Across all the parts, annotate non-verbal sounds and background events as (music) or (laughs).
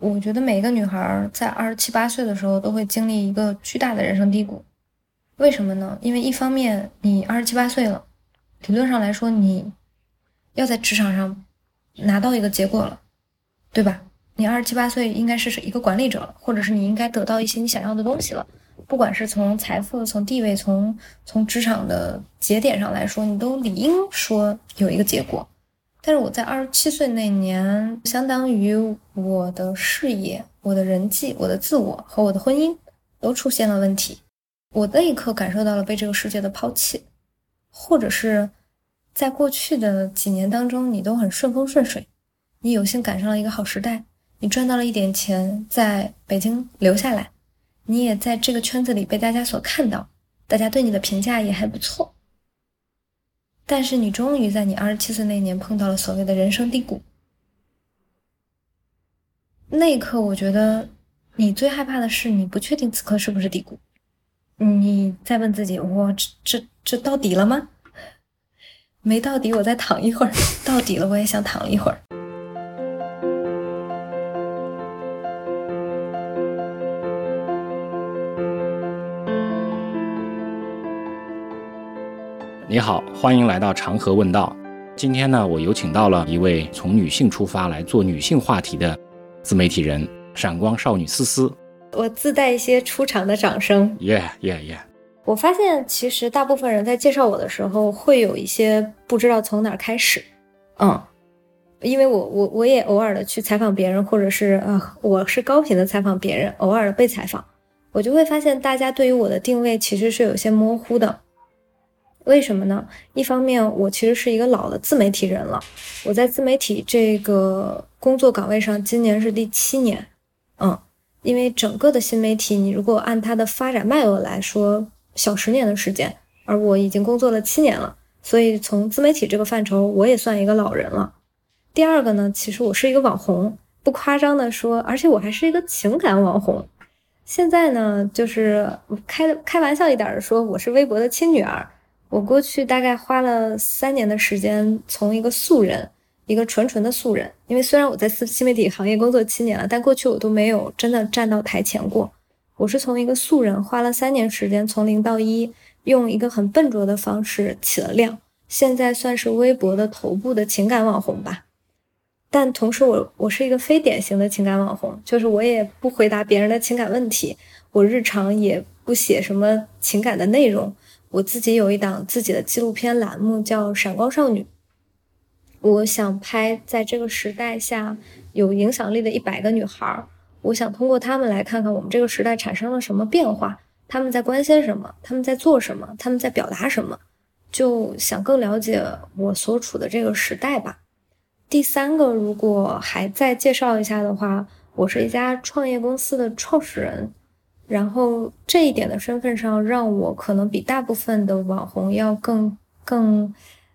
我觉得每一个女孩在二十七八岁的时候都会经历一个巨大的人生低谷，为什么呢？因为一方面你二十七八岁了，理论上来说你要在职场上拿到一个结果了，对吧？你二十七八岁应该是一个管理者了，或者是你应该得到一些你想要的东西了，不管是从财富、从地位、从从职场的节点上来说，你都理应说有一个结果。但是我在二十七岁那年，相当于我的事业、我的人际、我的自我和我的婚姻都出现了问题。我那一刻感受到了被这个世界的抛弃，或者是在过去的几年当中，你都很顺风顺水，你有幸赶上了一个好时代，你赚到了一点钱，在北京留下来，你也在这个圈子里被大家所看到，大家对你的评价也还不错。但是你终于在你二十七岁那年碰到了所谓的人生低谷，那一刻我觉得你最害怕的是你不确定此刻是不是低谷，你在问自己：我这这这到底了吗？没到底，我再躺一会儿；到底了，我也想躺一会儿。你好，欢迎来到长河问道。今天呢，我有请到了一位从女性出发来做女性话题的自媒体人——闪光少女思思。我自带一些出场的掌声。耶耶耶！我发现，其实大部分人在介绍我的时候，会有一些不知道从哪儿开始。嗯，因为我我我也偶尔的去采访别人，或者是啊，我是高频的采访别人，偶尔的被采访，我就会发现大家对于我的定位其实是有些模糊的。为什么呢？一方面，我其实是一个老的自媒体人了，我在自媒体这个工作岗位上，今年是第七年。嗯，因为整个的新媒体，你如果按它的发展脉络来说，小十年的时间，而我已经工作了七年了，所以从自媒体这个范畴，我也算一个老人了。第二个呢，其实我是一个网红，不夸张的说，而且我还是一个情感网红。现在呢，就是开开玩笑一点的说，我是微博的亲女儿。我过去大概花了三年的时间，从一个素人，一个纯纯的素人。因为虽然我在新新媒体行业工作七年了，但过去我都没有真的站到台前过。我是从一个素人，花了三年时间，从零到一，用一个很笨拙的方式起了量。现在算是微博的头部的情感网红吧。但同时，我我是一个非典型的情感网红，就是我也不回答别人的情感问题，我日常也不写什么情感的内容。我自己有一档自己的纪录片栏目，叫《闪光少女》。我想拍在这个时代下有影响力的一百个女孩，我想通过她们来看看我们这个时代产生了什么变化，她们在关心什么，她们在做什么，她们在表达什么，就想更了解我所处的这个时代吧。第三个，如果还再介绍一下的话，我是一家创业公司的创始人。然后这一点的身份上，让我可能比大部分的网红要更更，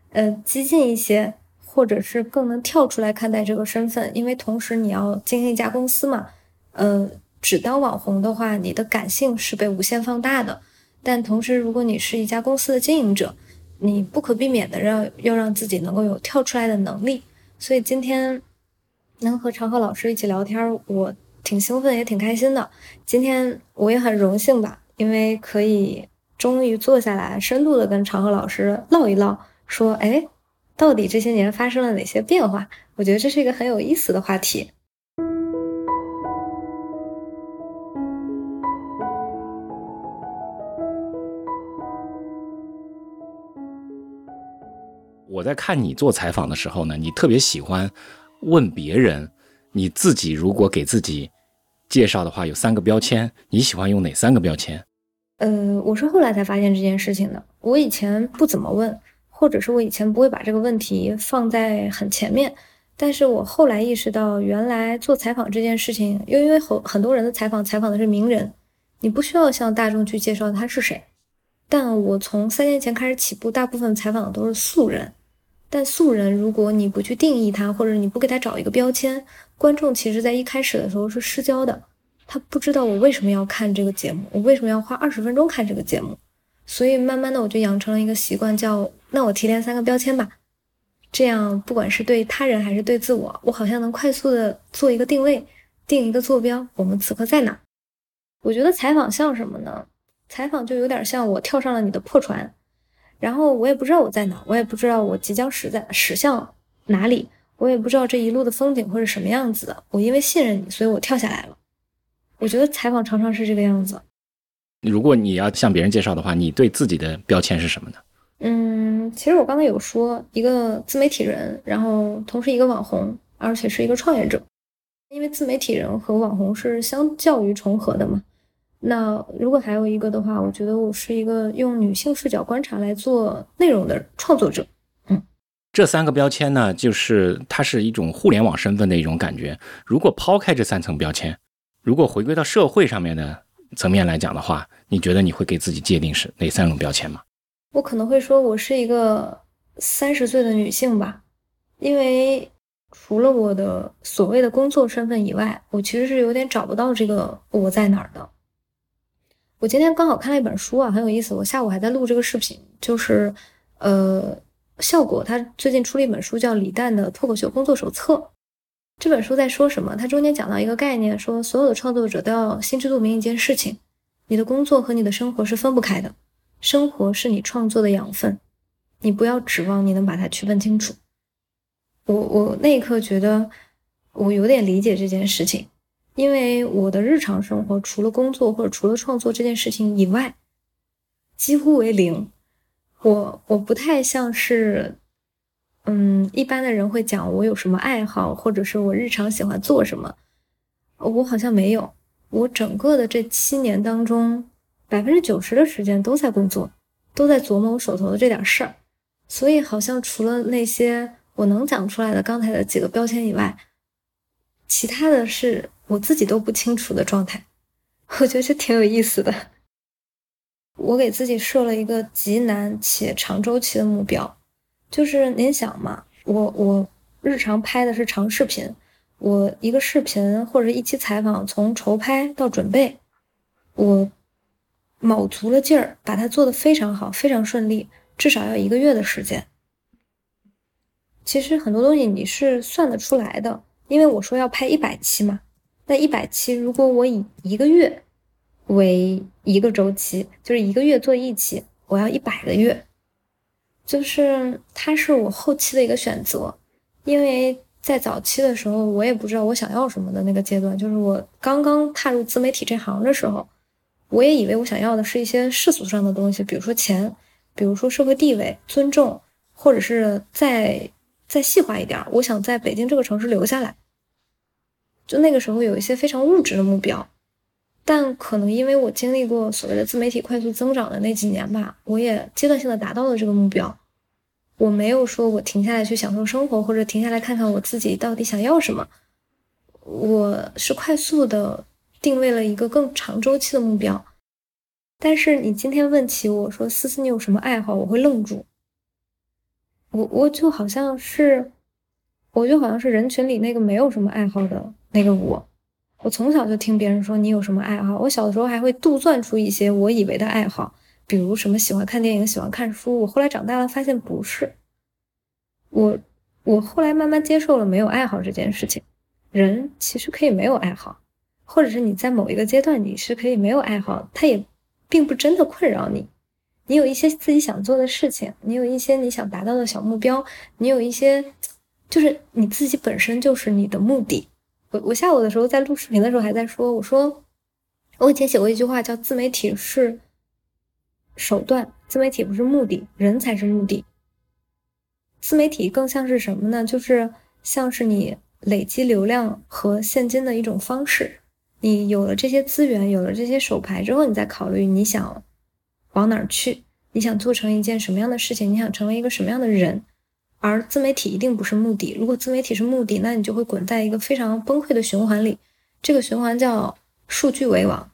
呃，激进一些，或者是更能跳出来看待这个身份。因为同时你要经营一家公司嘛，呃，只当网红的话，你的感性是被无限放大的。但同时，如果你是一家公司的经营者，你不可避免的要要让自己能够有跳出来的能力。所以今天能和长河老师一起聊天，我。挺兴奋，也挺开心的。今天我也很荣幸吧，因为可以终于坐下来，深度的跟长河老师唠一唠，说，哎，到底这些年发生了哪些变化？我觉得这是一个很有意思的话题。我在看你做采访的时候呢，你特别喜欢问别人，你自己如果给自己。介绍的话有三个标签，你喜欢用哪三个标签？呃，我是后来才发现这件事情的。我以前不怎么问，或者是我以前不会把这个问题放在很前面。但是我后来意识到，原来做采访这件事情，又因为很很多人的采访采访的是名人，你不需要向大众去介绍他是谁。但我从三年前开始起步，大部分采访的都是素人。但素人，如果你不去定义他，或者你不给他找一个标签，观众其实在一开始的时候是失焦的。他不知道我为什么要看这个节目，我为什么要花二十分钟看这个节目。所以慢慢的，我就养成了一个习惯，叫那我提炼三个标签吧。这样不管是对他人还是对自我，我好像能快速的做一个定位，定一个坐标，我们此刻在哪？我觉得采访像什么呢？采访就有点像我跳上了你的破船，然后我也不知道我在哪，我也不知道我即将驶在驶向哪里，我也不知道这一路的风景会是什么样子的。我因为信任你，所以我跳下来了。我觉得采访常常是这个样子。如果你要向别人介绍的话，你对自己的标签是什么呢？嗯，其实我刚才有说一个自媒体人，然后同时一个网红，而且是一个创业者。因为自媒体人和网红是相较于重合的嘛。那如果还有一个的话，我觉得我是一个用女性视角观察来做内容的创作者。嗯，这三个标签呢，就是它是一种互联网身份的一种感觉。如果抛开这三层标签，如果回归到社会上面的层面来讲的话，你觉得你会给自己界定是哪三种标签吗？我可能会说我是一个三十岁的女性吧，因为。除了我的所谓的工作身份以外，我其实是有点找不到这个我在哪儿的。我今天刚好看了一本书啊，很有意思。我下午还在录这个视频，就是呃，效果他最近出了一本书，叫李诞的脱口秀工作手册。这本书在说什么？它中间讲到一个概念，说所有的创作者都要心知肚明一件事情：你的工作和你的生活是分不开的，生活是你创作的养分，你不要指望你能把它区分清楚。我我那一刻觉得我有点理解这件事情，因为我的日常生活除了工作或者除了创作这件事情以外，几乎为零。我我不太像是，嗯，一般的人会讲我有什么爱好，或者是我日常喜欢做什么，我好像没有。我整个的这七年当中，百分之九十的时间都在工作，都在琢磨我手头的这点事儿，所以好像除了那些。我能讲出来的刚才的几个标签以外，其他的是我自己都不清楚的状态。我觉得这挺有意思的。我给自己设了一个极难且长周期的目标，就是您想嘛，我我日常拍的是长视频，我一个视频或者一期采访从筹拍到准备，我卯足了劲儿把它做得非常好，非常顺利，至少要一个月的时间。其实很多东西你是算得出来的，因为我说要拍一百期嘛，那一百期如果我以一个月为一个周期，就是一个月做一期，我要一百个月，就是它是我后期的一个选择，因为在早期的时候我也不知道我想要什么的那个阶段，就是我刚刚踏入自媒体这行的时候，我也以为我想要的是一些世俗上的东西，比如说钱，比如说社会地位、尊重，或者是再。再细化一点，我想在北京这个城市留下来。就那个时候有一些非常物质的目标，但可能因为我经历过所谓的自媒体快速增长的那几年吧，我也阶段性的达到了这个目标。我没有说我停下来去享受生活，或者停下来看看我自己到底想要什么。我是快速的定位了一个更长周期的目标。但是你今天问起我说思思你有什么爱好，我会愣住。我我就好像是，我就好像是人群里那个没有什么爱好的那个我。我从小就听别人说你有什么爱好，我小的时候还会杜撰出一些我以为的爱好，比如什么喜欢看电影、喜欢看书。我后来长大了发现不是。我我后来慢慢接受了没有爱好这件事情。人其实可以没有爱好，或者是你在某一个阶段你是可以没有爱好，它也并不真的困扰你。你有一些自己想做的事情，你有一些你想达到的小目标，你有一些，就是你自己本身就是你的目的。我我下午的时候在录视频的时候还在说，我说我以前写过一句话叫“自媒体是手段，自媒体不是目的，人才是目的。”自媒体更像是什么呢？就是像是你累积流量和现金的一种方式。你有了这些资源，有了这些手牌之后，你再考虑你想。往哪儿去？你想做成一件什么样的事情？你想成为一个什么样的人？而自媒体一定不是目的。如果自媒体是目的，那你就会滚在一个非常崩溃的循环里。这个循环叫数据为王，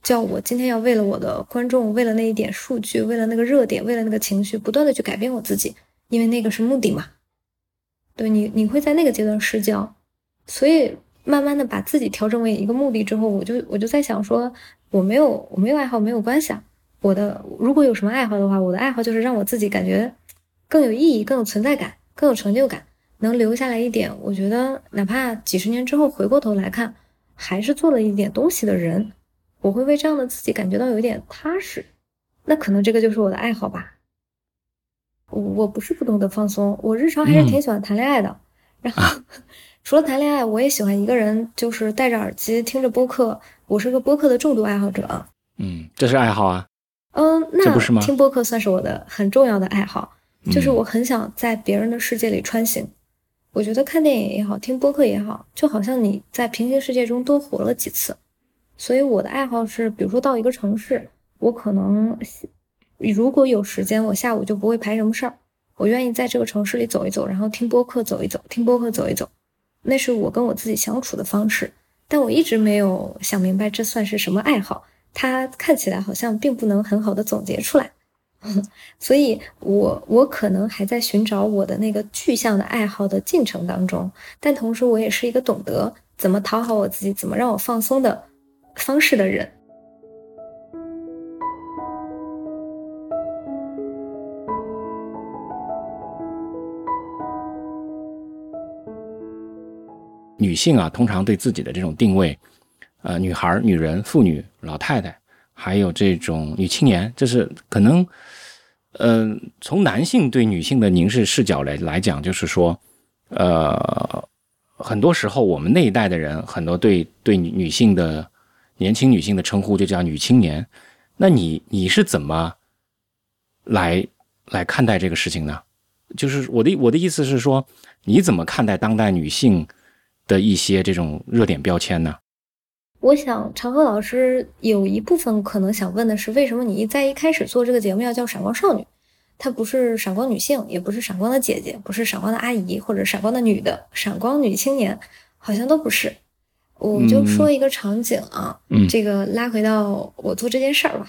叫我今天要为了我的观众，为了那一点数据，为了那个热点，为了那个情绪，不断的去改变我自己，因为那个是目的嘛。对你，你会在那个阶段失焦。所以慢慢的把自己调整为一个目的之后，我就我就在想说，我没有我没有爱好没有关系啊。我的如果有什么爱好的话，我的爱好就是让我自己感觉更有意义、更有存在感、更有成就感，能留下来一点。我觉得哪怕几十年之后回过头来看，还是做了一点东西的人，我会为这样的自己感觉到有一点踏实。那可能这个就是我的爱好吧。我不是不懂得放松，我日常还是挺喜欢谈恋爱的。然后 (laughs) 除了谈恋爱，我也喜欢一个人，就是戴着耳机听着播客。我是个播客的重度爱好者。嗯，这是爱好啊。嗯，那？听播客算是我的很重要的爱好，就是我很想在别人的世界里穿行。我觉得看电影也好，听播客也好，就好像你在平行世界中多活了几次。所以我的爱好是，比如说到一个城市，我可能如果有时间，我下午就不会排什么事儿，我愿意在这个城市里走一走，然后听播客走一走，听播客走一走，那是我跟我自己相处的方式。但我一直没有想明白这算是什么爱好。它看起来好像并不能很好的总结出来，(laughs) 所以我我可能还在寻找我的那个具象的爱好的进程当中，但同时我也是一个懂得怎么讨好我自己、怎么让我放松的方式的人。女性啊，通常对自己的这种定位。呃，女孩、女人、妇女、老太太，还有这种女青年，这是可能，嗯，从男性对女性的凝视视角来来讲，就是说，呃，很多时候我们那一代的人，很多对对女女性的年轻女性的称呼就叫女青年。那你你是怎么来来看待这个事情呢？就是我的我的意思是说，你怎么看待当代女性的一些这种热点标签呢？我想，长河老师有一部分可能想问的是，为什么你在一开始做这个节目要叫“闪光少女”？她不是闪光女性，也不是闪光的姐姐，不是闪光的阿姨，或者闪光的女的，闪光女青年，好像都不是。我就说一个场景啊，这个拉回到我做这件事儿吧。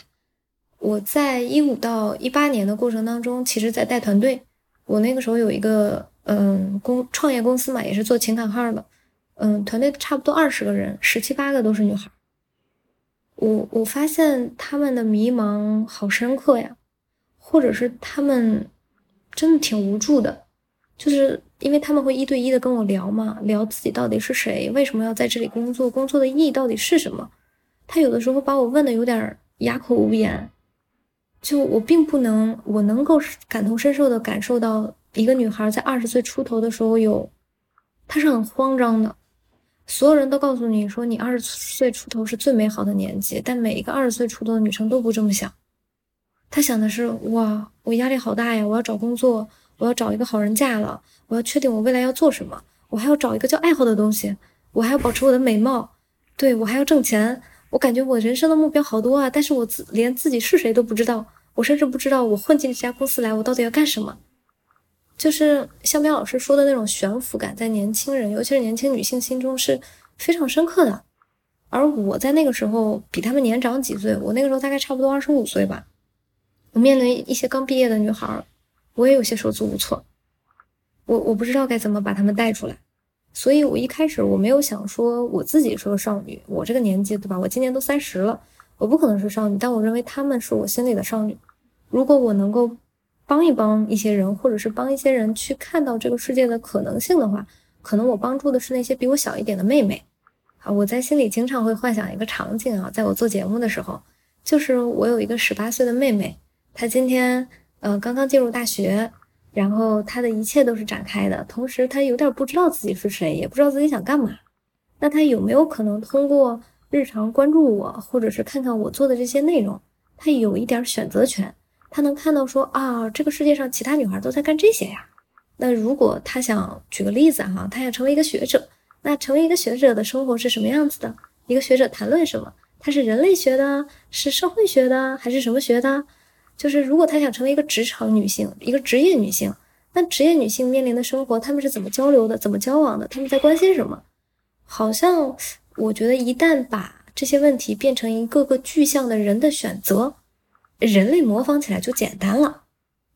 我在一五到一八年的过程当中，其实在带团队。我那个时候有一个嗯公创业公司嘛，也是做情感号的。嗯，团队差不多二十个人，十七八个都是女孩。我我发现他们的迷茫好深刻呀，或者是他们真的挺无助的，就是因为他们会一对一的跟我聊嘛，聊自己到底是谁，为什么要在这里工作，工作的意义到底是什么。他有的时候把我问的有点哑口无言，就我并不能，我能够感同身受的感受到一个女孩在二十岁出头的时候有，她是很慌张的。所有人都告诉你说，你二十岁出头是最美好的年纪，但每一个二十岁出头的女生都不这么想。她想的是：哇，我压力好大呀！我要找工作，我要找一个好人嫁了，我要确定我未来要做什么，我还要找一个叫爱好的东西，我还要保持我的美貌，对我还要挣钱。我感觉我人生的目标好多啊，但是我自连自己是谁都不知道，我甚至不知道我混进这家公司来，我到底要干什么。就是像彪老师说的那种悬浮感，在年轻人，尤其是年轻女性心中是非常深刻的。而我在那个时候比他们年长几岁，我那个时候大概差不多二十五岁吧。我面临一些刚毕业的女孩，我也有些手足无措。我我不知道该怎么把她们带出来，所以我一开始我没有想说我自己是个少女，我这个年纪对吧？我今年都三十了，我不可能是少女，但我认为她们是我心里的少女。如果我能够。帮一帮一些人，或者是帮一些人去看到这个世界的可能性的话，可能我帮助的是那些比我小一点的妹妹。啊，我在心里经常会幻想一个场景啊，在我做节目的时候，就是我有一个十八岁的妹妹，她今天呃刚刚进入大学，然后她的一切都是展开的，同时她有点不知道自己是谁，也不知道自己想干嘛。那她有没有可能通过日常关注我，或者是看看我做的这些内容，她有一点选择权？他能看到说啊，这个世界上其他女孩都在干这些呀。那如果他想举个例子哈，他想成为一个学者，那成为一个学者的生活是什么样子的？一个学者谈论什么？他是人类学的，是社会学的，还是什么学的？就是如果他想成为一个职场女性，一个职业女性，那职业女性面临的生活，他们是怎么交流的？怎么交往的？他们在关心什么？好像我觉得，一旦把这些问题变成一个个具象的人的选择。人类模仿起来就简单了，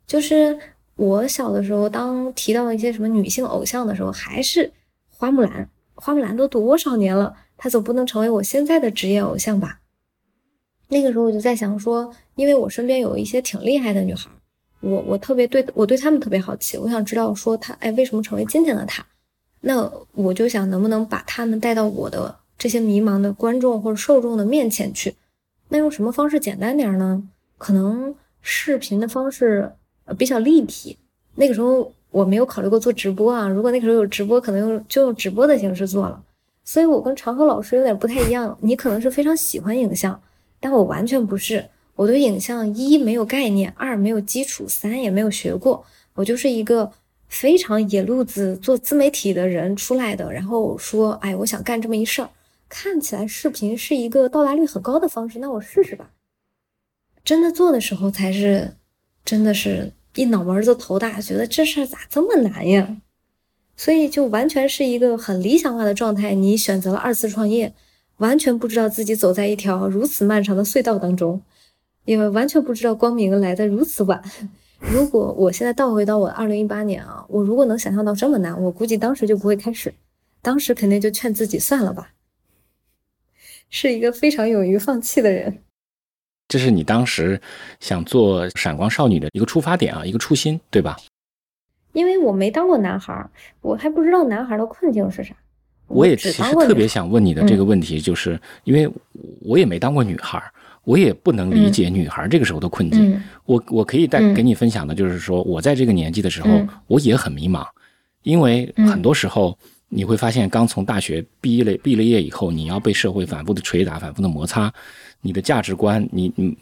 就是我小的时候，当提到一些什么女性偶像的时候，还是花木兰。花木兰都多少年了，她总不能成为我现在的职业偶像吧？那个时候我就在想说，因为我身边有一些挺厉害的女孩，我我特别对我对她们特别好奇，我想知道说她哎为什么成为今天的她？那我就想能不能把她们带到我的。这些迷茫的观众或者受众的面前去。那用什么方式简单点呢？可能视频的方式比较立体。那个时候我没有考虑过做直播啊，如果那个时候有直播，可能用就用直播的形式做了。所以我跟长河老师有点不太一样，你可能是非常喜欢影像，但我完全不是。我对影像一没有概念，二没有基础，三也没有学过。我就是一个非常野路子做自媒体的人出来的，然后说，哎，我想干这么一事儿，看起来视频是一个到达率很高的方式，那我试试吧。真的做的时候才是，真的是一脑门子头大，觉得这事儿咋这么难呀？所以就完全是一个很理想化的状态。你选择了二次创业，完全不知道自己走在一条如此漫长的隧道当中。因为完全不知道光明来的如此晚。如果我现在倒回到我二零一八年啊，我如果能想象到这么难，我估计当时就不会开始，当时肯定就劝自己算了吧。(laughs) 是一个非常勇于放弃的人。这是你当时想做闪光少女的一个出发点啊，一个初心，对吧？因为我没当过男孩，我还不知道男孩的困境是啥。我也其实特别想问你的这个问题，就是因为我也没当过女孩。我也不能理解女孩这个时候的困境。我我可以带给你分享的，就是说我在这个年纪的时候，我也很迷茫，因为很多时候你会发现，刚从大学毕业了毕了业以后，你要被社会反复的捶打、反复的摩擦，你的价值观，你你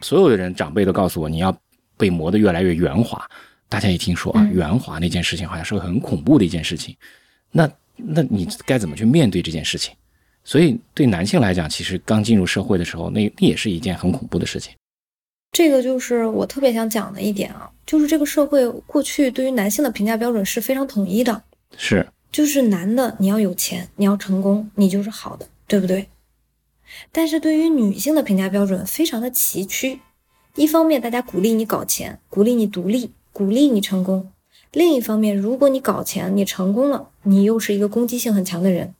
所有的人长辈都告诉我，你要被磨得越来越圆滑。大家一听说啊，圆滑那件事情好像是个很恐怖的一件事情，那那你该怎么去面对这件事情？所以，对男性来讲，其实刚进入社会的时候，那那也是一件很恐怖的事情。这个就是我特别想讲的一点啊，就是这个社会过去对于男性的评价标准是非常统一的，是，就是男的你要有钱，你要成功，你就是好的，对不对？但是对于女性的评价标准非常的崎岖，一方面大家鼓励你搞钱，鼓励你独立，鼓励你成功；另一方面，如果你搞钱，你成功了，你又是一个攻击性很强的人。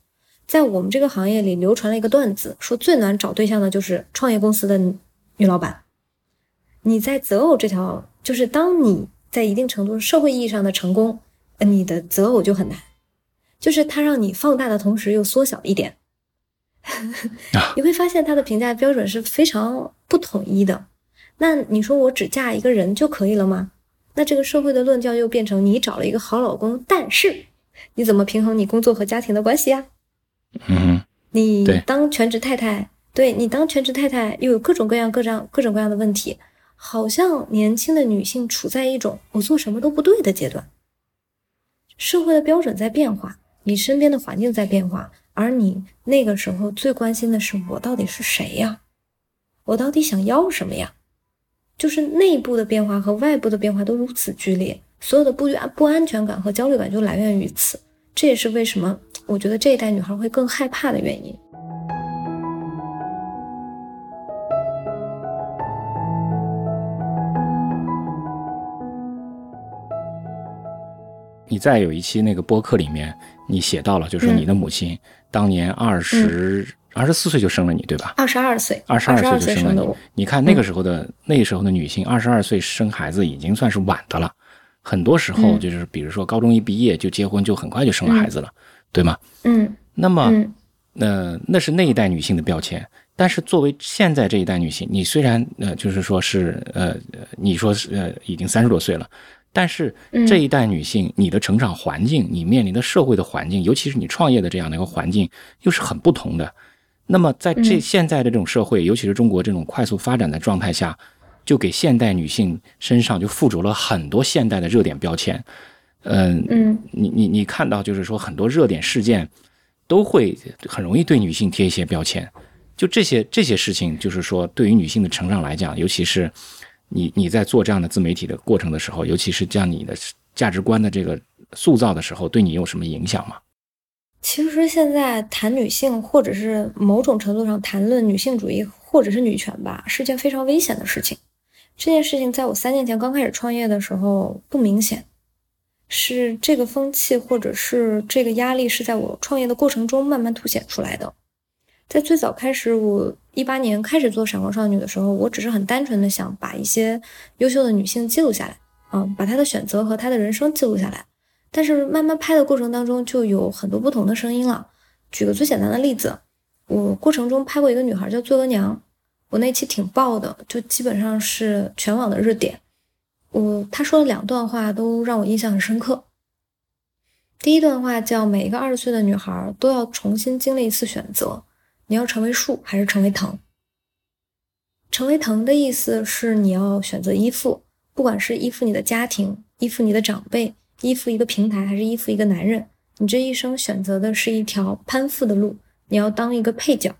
在我们这个行业里流传了一个段子，说最难找对象的就是创业公司的女老板。你在择偶这条，就是当你在一定程度社会意义上的成功，你的择偶就很难，就是它让你放大的同时又缩小一点。(laughs) 你会发现他的评价标准是非常不统一的。那你说我只嫁一个人就可以了吗？那这个社会的论调又变成你找了一个好老公，但是你怎么平衡你工作和家庭的关系呀？嗯，你当全职太太，对你当全职太太又有各种各样、各样、各种各样的问题，好像年轻的女性处在一种我做什么都不对的阶段。社会的标准在变化，你身边的环境在变化，而你那个时候最关心的是我到底是谁呀？我到底想要什么呀？就是内部的变化和外部的变化都如此剧烈，所有的不安、不安全感和焦虑感就来源于此。这也是为什么。我觉得这一代女孩会更害怕的原因。你在有一期那个播客里面，你写到了，就是你的母亲当年二十二十四岁就生了你，对吧？二十二岁，二十二岁就生了你。你看那个时候的那时候的女性，二十二岁生孩子已经算是晚的了。很多时候就是，比如说高中一毕业就结婚，就很快就生了孩子了。对吗？嗯，那么，呃，那是那一代女性的标签。但是作为现在这一代女性，你虽然呃，就是说是呃，你说是呃，已经三十多岁了，但是这一代女性，你的成长环境，你面临的社会的环境，尤其是你创业的这样的一个环境，又是很不同的。那么在这现在的这种社会，尤其是中国这种快速发展的状态下，就给现代女性身上就附着了很多现代的热点标签。嗯嗯，你你你看到就是说很多热点事件，都会很容易对女性贴一些标签，就这些这些事情，就是说对于女性的成长来讲，尤其是你你在做这样的自媒体的过程的时候，尤其是这样你的价值观的这个塑造的时候，对你有什么影响吗？其实现在谈女性，或者是某种程度上谈论女性主义，或者是女权吧，是件非常危险的事情。这件事情在我三年前刚开始创业的时候不明显。是这个风气，或者是这个压力，是在我创业的过程中慢慢凸显出来的。在最早开始，我一八年开始做闪光少女的时候，我只是很单纯的想把一些优秀的女性记录下来，嗯，把她的选择和她的人生记录下来。但是慢慢拍的过程当中，就有很多不同的声音了。举个最简单的例子，我过程中拍过一个女孩叫做额娘，我那期挺爆的，就基本上是全网的热点。我她说了两段话都让我印象很深刻。第一段话叫每一个二十岁的女孩都要重新经历一次选择，你要成为树还是成为藤？成为藤的意思是你要选择依附，不管是依附你的家庭、依附你的长辈、依附一个平台，还是依附一个男人，你这一生选择的是一条攀附的路，你要当一个配角。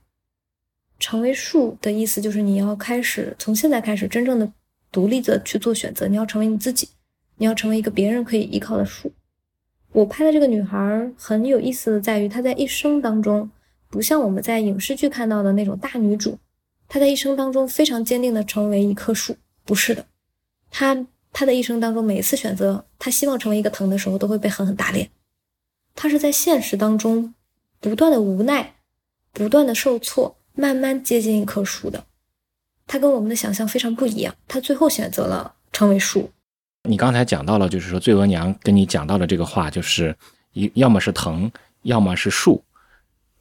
成为树的意思就是你要开始从现在开始真正的独立的去做选择，你要成为你自己，你要成为一个别人可以依靠的树。我拍的这个女孩很有意思的在于，她在一生当中不像我们在影视剧看到的那种大女主。她在一生当中非常坚定的成为一棵树，不是的，她她的一生当中每次选择，她希望成为一个藤的时候，都会被狠狠打脸。他是在现实当中不断的无奈，不断的受挫，慢慢接近一棵树的。他跟我们的想象非常不一样，他最后选择了成为树。你刚才讲到了，就是说醉额娘跟你讲到的这个话，就是一要么是藤，要么是树。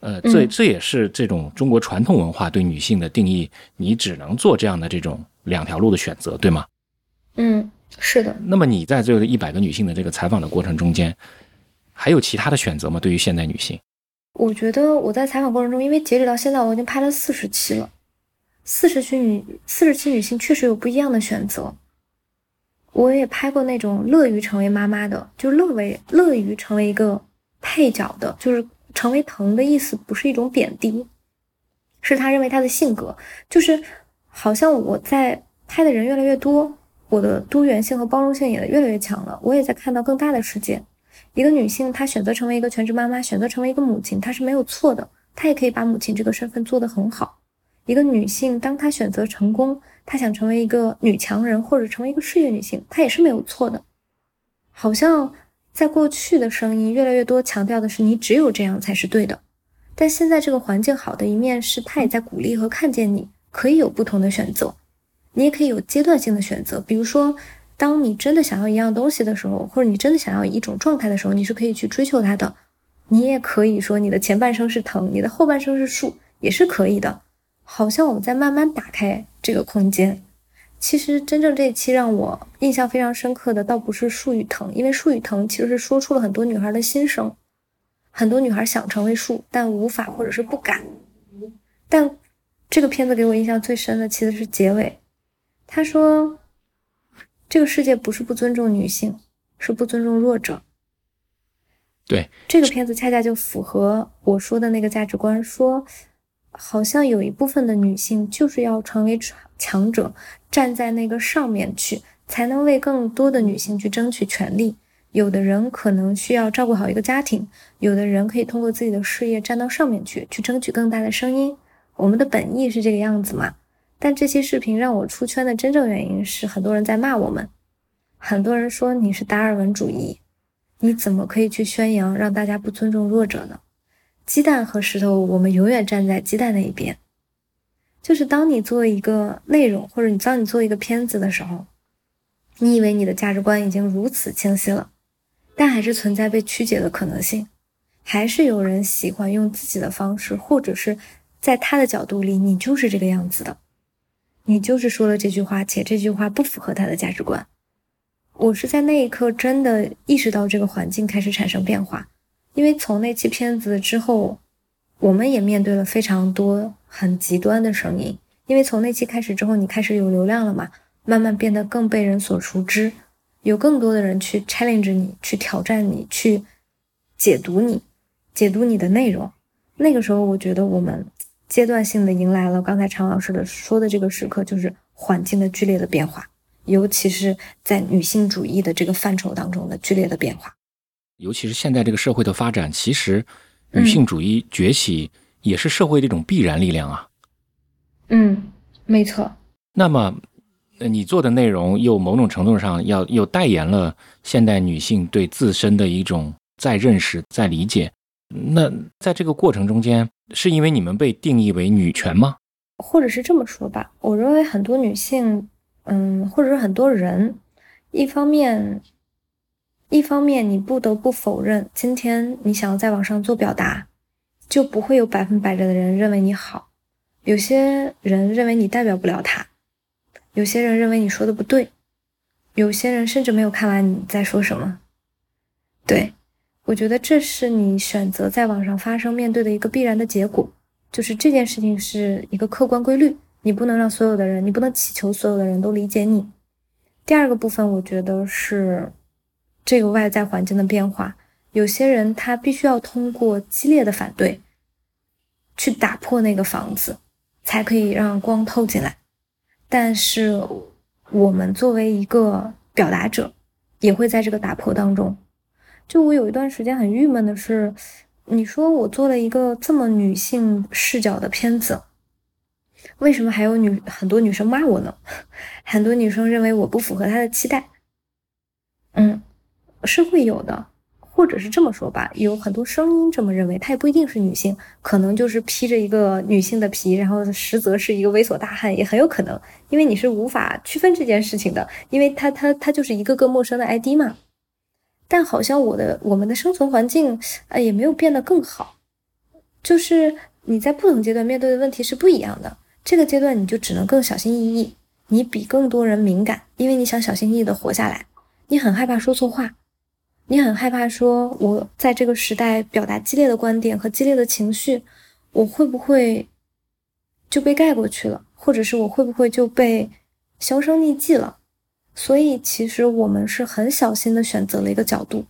呃，这这也是这种中国传统文化对女性的定义，你只能做这样的这种两条路的选择，对吗？嗯，是的。那么你在这个一百个女性的这个采访的过程中间，还有其他的选择吗？对于现代女性，我觉得我在采访过程中，因为截止到现在我已经拍了四十期了，四十期女四十期女性确实有不一样的选择。我也拍过那种乐于成为妈妈的，就乐为乐于成为一个配角的，就是。成为疼的意思不是一种贬低，是他认为他的性格就是，好像我在拍的人越来越多，我的多元性和包容性也越来越强了。我也在看到更大的世界。一个女性她选择成为一个全职妈妈，选择成为一个母亲，她是没有错的，她也可以把母亲这个身份做得很好。一个女性当她选择成功，她想成为一个女强人或者成为一个事业女性，她也是没有错的。好像。在过去的声音越来越多，强调的是你只有这样才是对的。但现在这个环境好的一面是，他也在鼓励和看见你可以有不同的选择，你也可以有阶段性的选择。比如说，当你真的想要一样东西的时候，或者你真的想要一种状态的时候，你是可以去追求它的。你也可以说你的前半生是藤，你的后半生是树，也是可以的。好像我们在慢慢打开这个空间。其实真正这一期让我印象非常深刻的，倒不是树与藤，因为树与藤其实是说出了很多女孩的心声。很多女孩想成为树，但无法或者是不敢。但这个片子给我印象最深的其实是结尾，他说：“这个世界不是不尊重女性，是不尊重弱者。”对，这个片子恰恰就符合我说的那个价值观，说好像有一部分的女性就是要成为强者。站在那个上面去，才能为更多的女性去争取权利。有的人可能需要照顾好一个家庭，有的人可以通过自己的事业站到上面去，去争取更大的声音。我们的本意是这个样子嘛？但这期视频让我出圈的真正原因是，很多人在骂我们，很多人说你是达尔文主义，你怎么可以去宣扬让大家不尊重弱者呢？鸡蛋和石头，我们永远站在鸡蛋那一边。就是当你做一个内容，或者你当你做一个片子的时候，你以为你的价值观已经如此清晰了，但还是存在被曲解的可能性，还是有人喜欢用自己的方式，或者是在他的角度里，你就是这个样子的，你就是说了这句话，且这句话不符合他的价值观。我是在那一刻真的意识到这个环境开始产生变化，因为从那期片子之后。我们也面对了非常多很极端的声音，因为从那期开始之后，你开始有流量了嘛，慢慢变得更被人所熟知，有更多的人去 challenge 你，去挑战你，去解读你，解读你的内容。那个时候，我觉得我们阶段性的迎来了刚才常老师的说的这个时刻，就是环境的剧烈的变化，尤其是在女性主义的这个范畴当中的剧烈的变化，尤其是现在这个社会的发展，其实。女性主义崛起也是社会的一种必然力量啊。嗯，没错。那么，你做的内容又某种程度上要又代言了现代女性对自身的一种再认识、再理解。那在这个过程中间，是因为你们被定义为女权吗？或者是这么说吧，我认为很多女性，嗯，或者是很多人，一方面。一方面，你不得不否认，今天你想要在网上做表达，就不会有百分百的人认为你好，有些人认为你代表不了他，有些人认为你说的不对，有些人甚至没有看完你在说什么。对我觉得这是你选择在网上发声面对的一个必然的结果，就是这件事情是一个客观规律，你不能让所有的人，你不能祈求所有的人都理解你。第二个部分，我觉得是这个外在环境的变化。有些人他必须要通过激烈的反对，去打破那个房子，才可以让光透进来。但是我们作为一个表达者，也会在这个打破当中。就我有一段时间很郁闷的是，你说我做了一个这么女性视角的片子，为什么还有女很多女生骂我呢？很多女生认为我不符合她的期待。嗯，是会有的。或者是这么说吧，有很多声音这么认为，她也不一定是女性，可能就是披着一个女性的皮，然后实则是一个猥琐大汉，也很有可能，因为你是无法区分这件事情的，因为他他他就是一个个陌生的 ID 嘛。但好像我的我们的生存环境啊也没有变得更好，就是你在不同阶段面对的问题是不一样的，这个阶段你就只能更小心翼翼，你比更多人敏感，因为你想小心翼翼的活下来，你很害怕说错话。你很害怕说，我在这个时代表达激烈的观点和激烈的情绪，我会不会就被盖过去了，或者是我会不会就被销声匿迹了？所以，其实我们是很小心的选择了一个角度，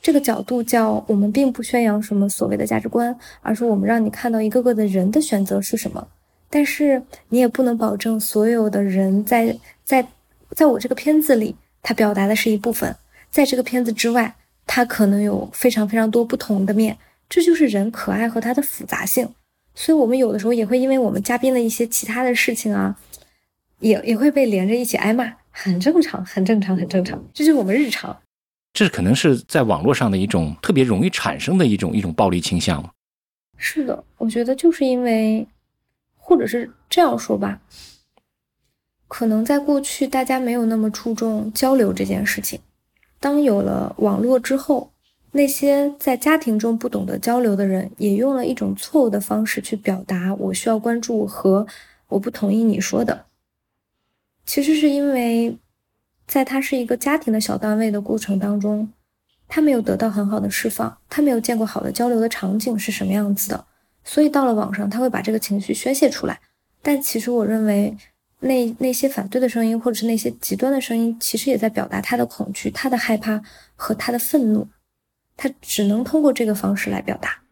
这个角度叫我们并不宣扬什么所谓的价值观，而是我们让你看到一个个的人的选择是什么。但是，你也不能保证所有的人在在在我这个片子里，他表达的是一部分，在这个片子之外。它可能有非常非常多不同的面，这就是人可爱和它的复杂性。所以，我们有的时候也会因为我们嘉宾的一些其他的事情啊，也也会被连着一起挨骂，很正常，很正常，很正常。这就是我们日常。这可能是在网络上的一种特别容易产生的一种一种暴力倾向。是的，我觉得就是因为，或者是这样说吧，可能在过去大家没有那么注重交流这件事情。当有了网络之后，那些在家庭中不懂得交流的人，也用了一种错误的方式去表达我需要关注和我不同意你说的。其实是因为，在他是一个家庭的小单位的过程当中，他没有得到很好的释放，他没有见过好的交流的场景是什么样子的，所以到了网上，他会把这个情绪宣泄出来。但其实我认为。那那些反对的声音，或者是那些极端的声音，其实也在表达他的恐惧、他的害怕和他的愤怒。他只能通过这个方式来表达，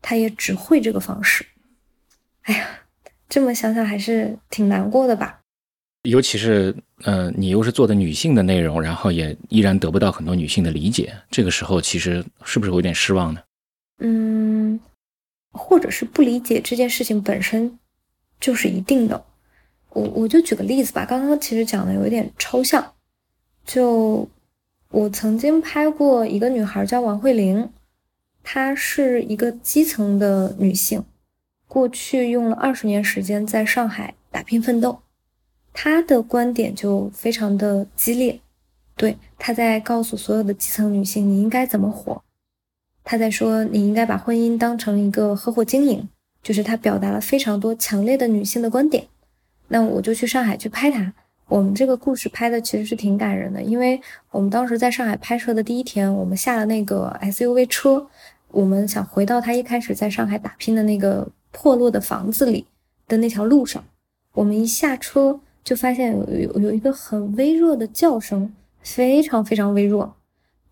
他也只会这个方式。哎呀，这么想想还是挺难过的吧？尤其是，呃，你又是做的女性的内容，然后也依然得不到很多女性的理解，这个时候其实是不是有点失望呢？嗯，或者是不理解这件事情本身就是一定的。我我就举个例子吧，刚刚其实讲的有一点抽象。就我曾经拍过一个女孩叫王慧玲，她是一个基层的女性，过去用了二十年时间在上海打拼奋斗。她的观点就非常的激烈，对，她在告诉所有的基层女性你应该怎么活。她在说你应该把婚姻当成一个合伙经营，就是她表达了非常多强烈的女性的观点。那我就去上海去拍他。我们这个故事拍的其实是挺感人的，因为我们当时在上海拍摄的第一天，我们下了那个 SUV 车，我们想回到他一开始在上海打拼的那个破落的房子里的那条路上。我们一下车就发现有有有一个很微弱的叫声，非常非常微弱。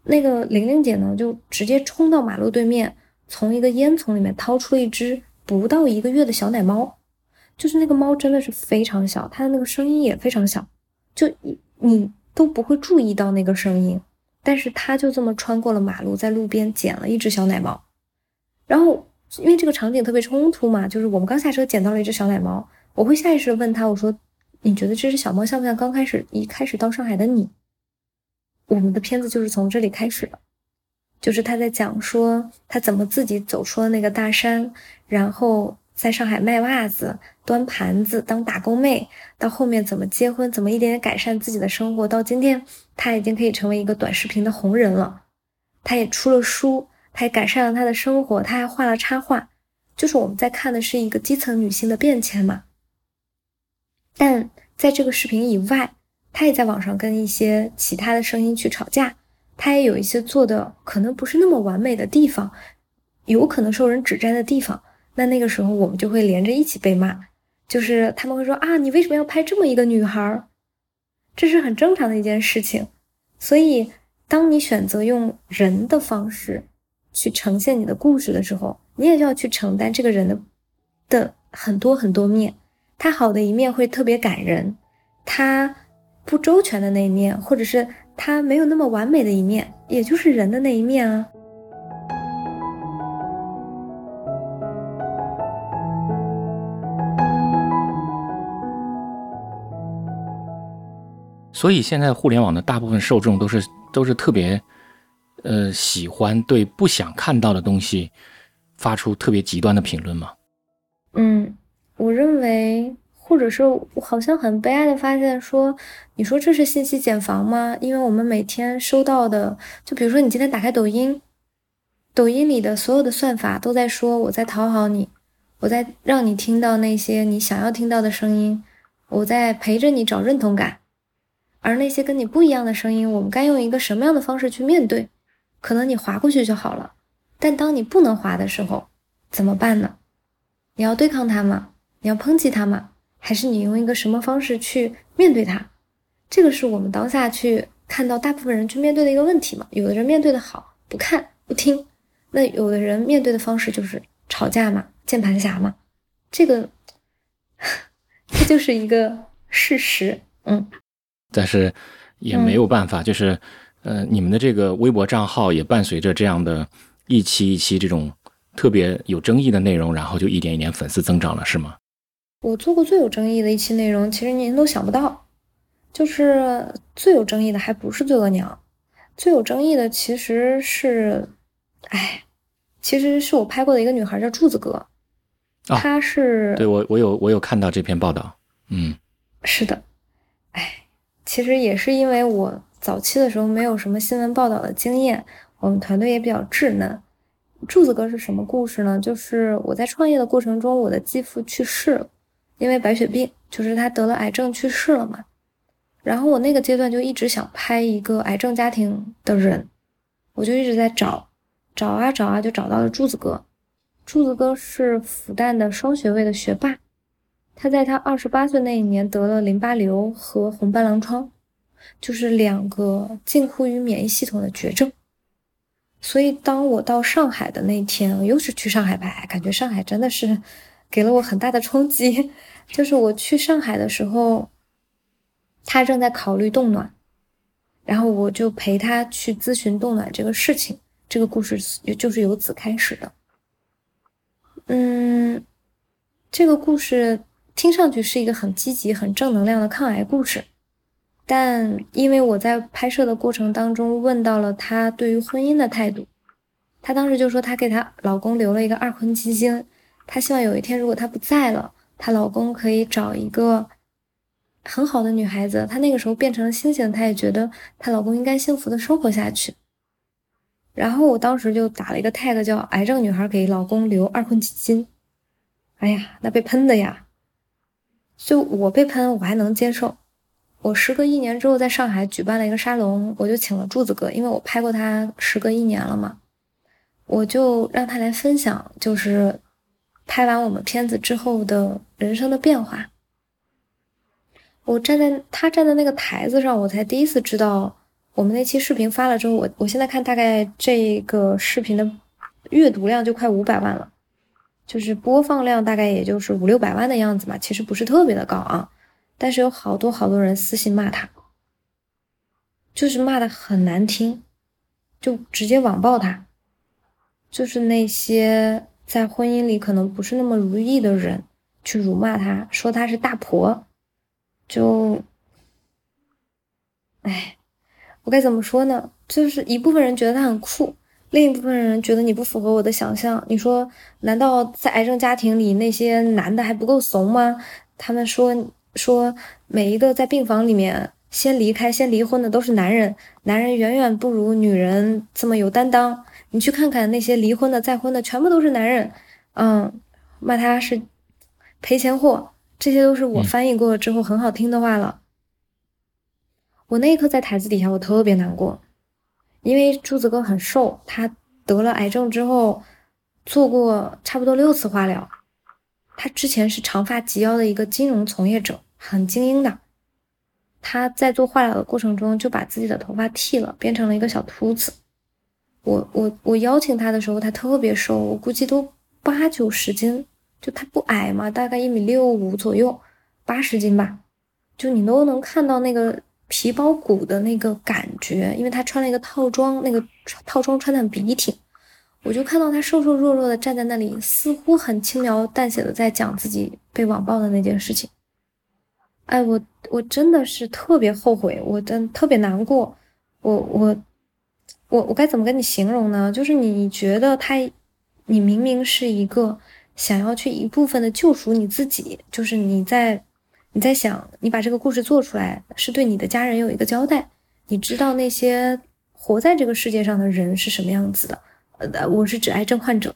那个玲玲姐呢，就直接冲到马路对面，从一个烟囱里面掏出一只不到一个月的小奶猫。就是那个猫真的是非常小，它的那个声音也非常小，就你都不会注意到那个声音，但是它就这么穿过了马路，在路边捡了一只小奶猫，然后因为这个场景特别冲突嘛，就是我们刚下车捡到了一只小奶猫，我会下意识问他，我说你觉得这只小猫像不像刚开始一开始到上海的你？我们的片子就是从这里开始的，就是他在讲说他怎么自己走出了那个大山，然后。在上海卖袜子、端盘子、当打工妹，到后面怎么结婚，怎么一点点改善自己的生活，到今天他已经可以成为一个短视频的红人了。他也出了书，他也改善了他的生活，他还画了插画。就是我们在看的是一个基层女性的变迁嘛。但在这个视频以外，他也在网上跟一些其他的声音去吵架，他也有一些做的可能不是那么完美的地方，有可能受人指摘的地方。那那个时候我们就会连着一起被骂，就是他们会说啊，你为什么要拍这么一个女孩？这是很正常的一件事情。所以，当你选择用人的方式去呈现你的故事的时候，你也就要去承担这个人的的很多很多面。他好的一面会特别感人，他不周全的那一面，或者是他没有那么完美的一面，也就是人的那一面啊。所以现在互联网的大部分受众都是都是特别，呃，喜欢对不想看到的东西发出特别极端的评论吗？嗯，我认为，或者是我好像很悲哀的发现，说你说这是信息茧房吗？因为我们每天收到的，就比如说你今天打开抖音，抖音里的所有的算法都在说我在讨好你，我在让你听到那些你想要听到的声音，我在陪着你找认同感。而那些跟你不一样的声音，我们该用一个什么样的方式去面对？可能你划过去就好了，但当你不能划的时候，怎么办呢？你要对抗它吗？你要抨击它吗？还是你用一个什么方式去面对它？这个是我们当下去看到大部分人去面对的一个问题嘛？有的人面对的好，不看不听；那有的人面对的方式就是吵架嘛，键盘侠嘛。这个，(laughs) 这就是一个事实，嗯。但是也没有办法，就是，呃，你们的这个微博账号也伴随着这样的一期一期这种特别有争议的内容，然后就一点一点粉丝增长了，是吗？我做过最有争议的一期内容，其实您都想不到，就是最有争议的还不是罪恶鸟，最有争议的其实是，哎，其实是我拍过的一个女孩叫柱子哥，她是对我我有我有看到这篇报道，嗯，是的，哎。其实也是因为我早期的时候没有什么新闻报道的经验，我们团队也比较稚嫩。柱子哥是什么故事呢？就是我在创业的过程中，我的继父去世了，因为白血病，就是他得了癌症去世了嘛。然后我那个阶段就一直想拍一个癌症家庭的人，我就一直在找，找啊找啊，就找到了柱子哥。柱子哥是复旦的双学位的学霸。他在他二十八岁那一年得了淋巴瘤和红斑狼疮，就是两个近乎于免疫系统的绝症。所以当我到上海的那一天，我又是去上海拍，感觉上海真的是给了我很大的冲击。就是我去上海的时候，他正在考虑冻卵，然后我就陪他去咨询冻卵这个事情。这个故事也就是由此开始的。嗯，这个故事。听上去是一个很积极、很正能量的抗癌故事，但因为我在拍摄的过程当中问到了她对于婚姻的态度，她当时就说她给她老公留了一个二婚基金，她希望有一天如果她不在了，她老公可以找一个很好的女孩子。她那个时候变成了星星，她也觉得她老公应该幸福的生活下去。然后我当时就打了一个 tag 叫“癌症女孩给老公留二婚基金”，哎呀，那被喷的呀！就我被喷，我还能接受。我时隔一年之后，在上海举办了一个沙龙，我就请了柱子哥，因为我拍过他时隔一年了嘛，我就让他来分享，就是拍完我们片子之后的人生的变化。我站在他站在那个台子上，我才第一次知道，我们那期视频发了之后，我我现在看大概这个视频的阅读量就快五百万了。就是播放量大概也就是五六百万的样子嘛，其实不是特别的高啊，但是有好多好多人私信骂他，就是骂的很难听，就直接网暴他，就是那些在婚姻里可能不是那么如意的人去辱骂他，说他是大婆，就，哎，我该怎么说呢？就是一部分人觉得他很酷。另一部分人觉得你不符合我的想象。你说，难道在癌症家庭里那些男的还不够怂吗？他们说说每一个在病房里面先离开、先离婚的都是男人，男人远远不如女人这么有担当。你去看看那些离婚的、再婚的，全部都是男人。嗯，骂他是赔钱货，这些都是我翻译过之后很好听的话了。我那一刻在台子底下，我特别难过，因为柱子哥很瘦，他得了癌症之后做过差不多六次化疗。他之前是长发及腰的一个金融从业者，很精英的。他在做化疗的过程中就把自己的头发剃了，变成了一个小秃子。我我我邀请他的时候，他特别瘦，我估计都八九十斤，就他不矮嘛，大概一米六五左右，八十斤吧。就你都能看到那个皮包骨的那个感觉，因为他穿了一个套装，那个套装穿的很笔挺。我就看到他瘦瘦弱弱的站在那里，似乎很轻描淡写的在讲自己被网暴的那件事情。哎，我我真的是特别后悔，我真特别难过。我我我我该怎么跟你形容呢？就是你觉得他，你明明是一个想要去一部分的救赎你自己，就是你在你在想，你把这个故事做出来是对你的家人有一个交代。你知道那些活在这个世界上的人是什么样子的？呃，我是指癌症患者，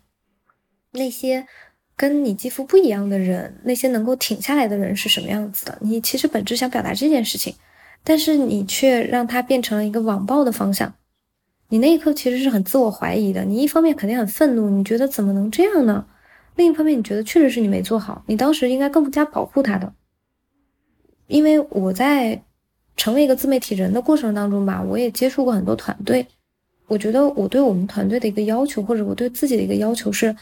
那些。跟你肌肤不一样的人，那些能够挺下来的人是什么样子的？你其实本质想表达这件事情，但是你却让它变成了一个网暴的方向。你那一刻其实是很自我怀疑的。你一方面肯定很愤怒，你觉得怎么能这样呢？另一方面，你觉得确实是你没做好，你当时应该更加保护他的。因为我在成为一个自媒体人的过程当中吧，我也接触过很多团队。我觉得我对我们团队的一个要求，或者我对自己的一个要求是。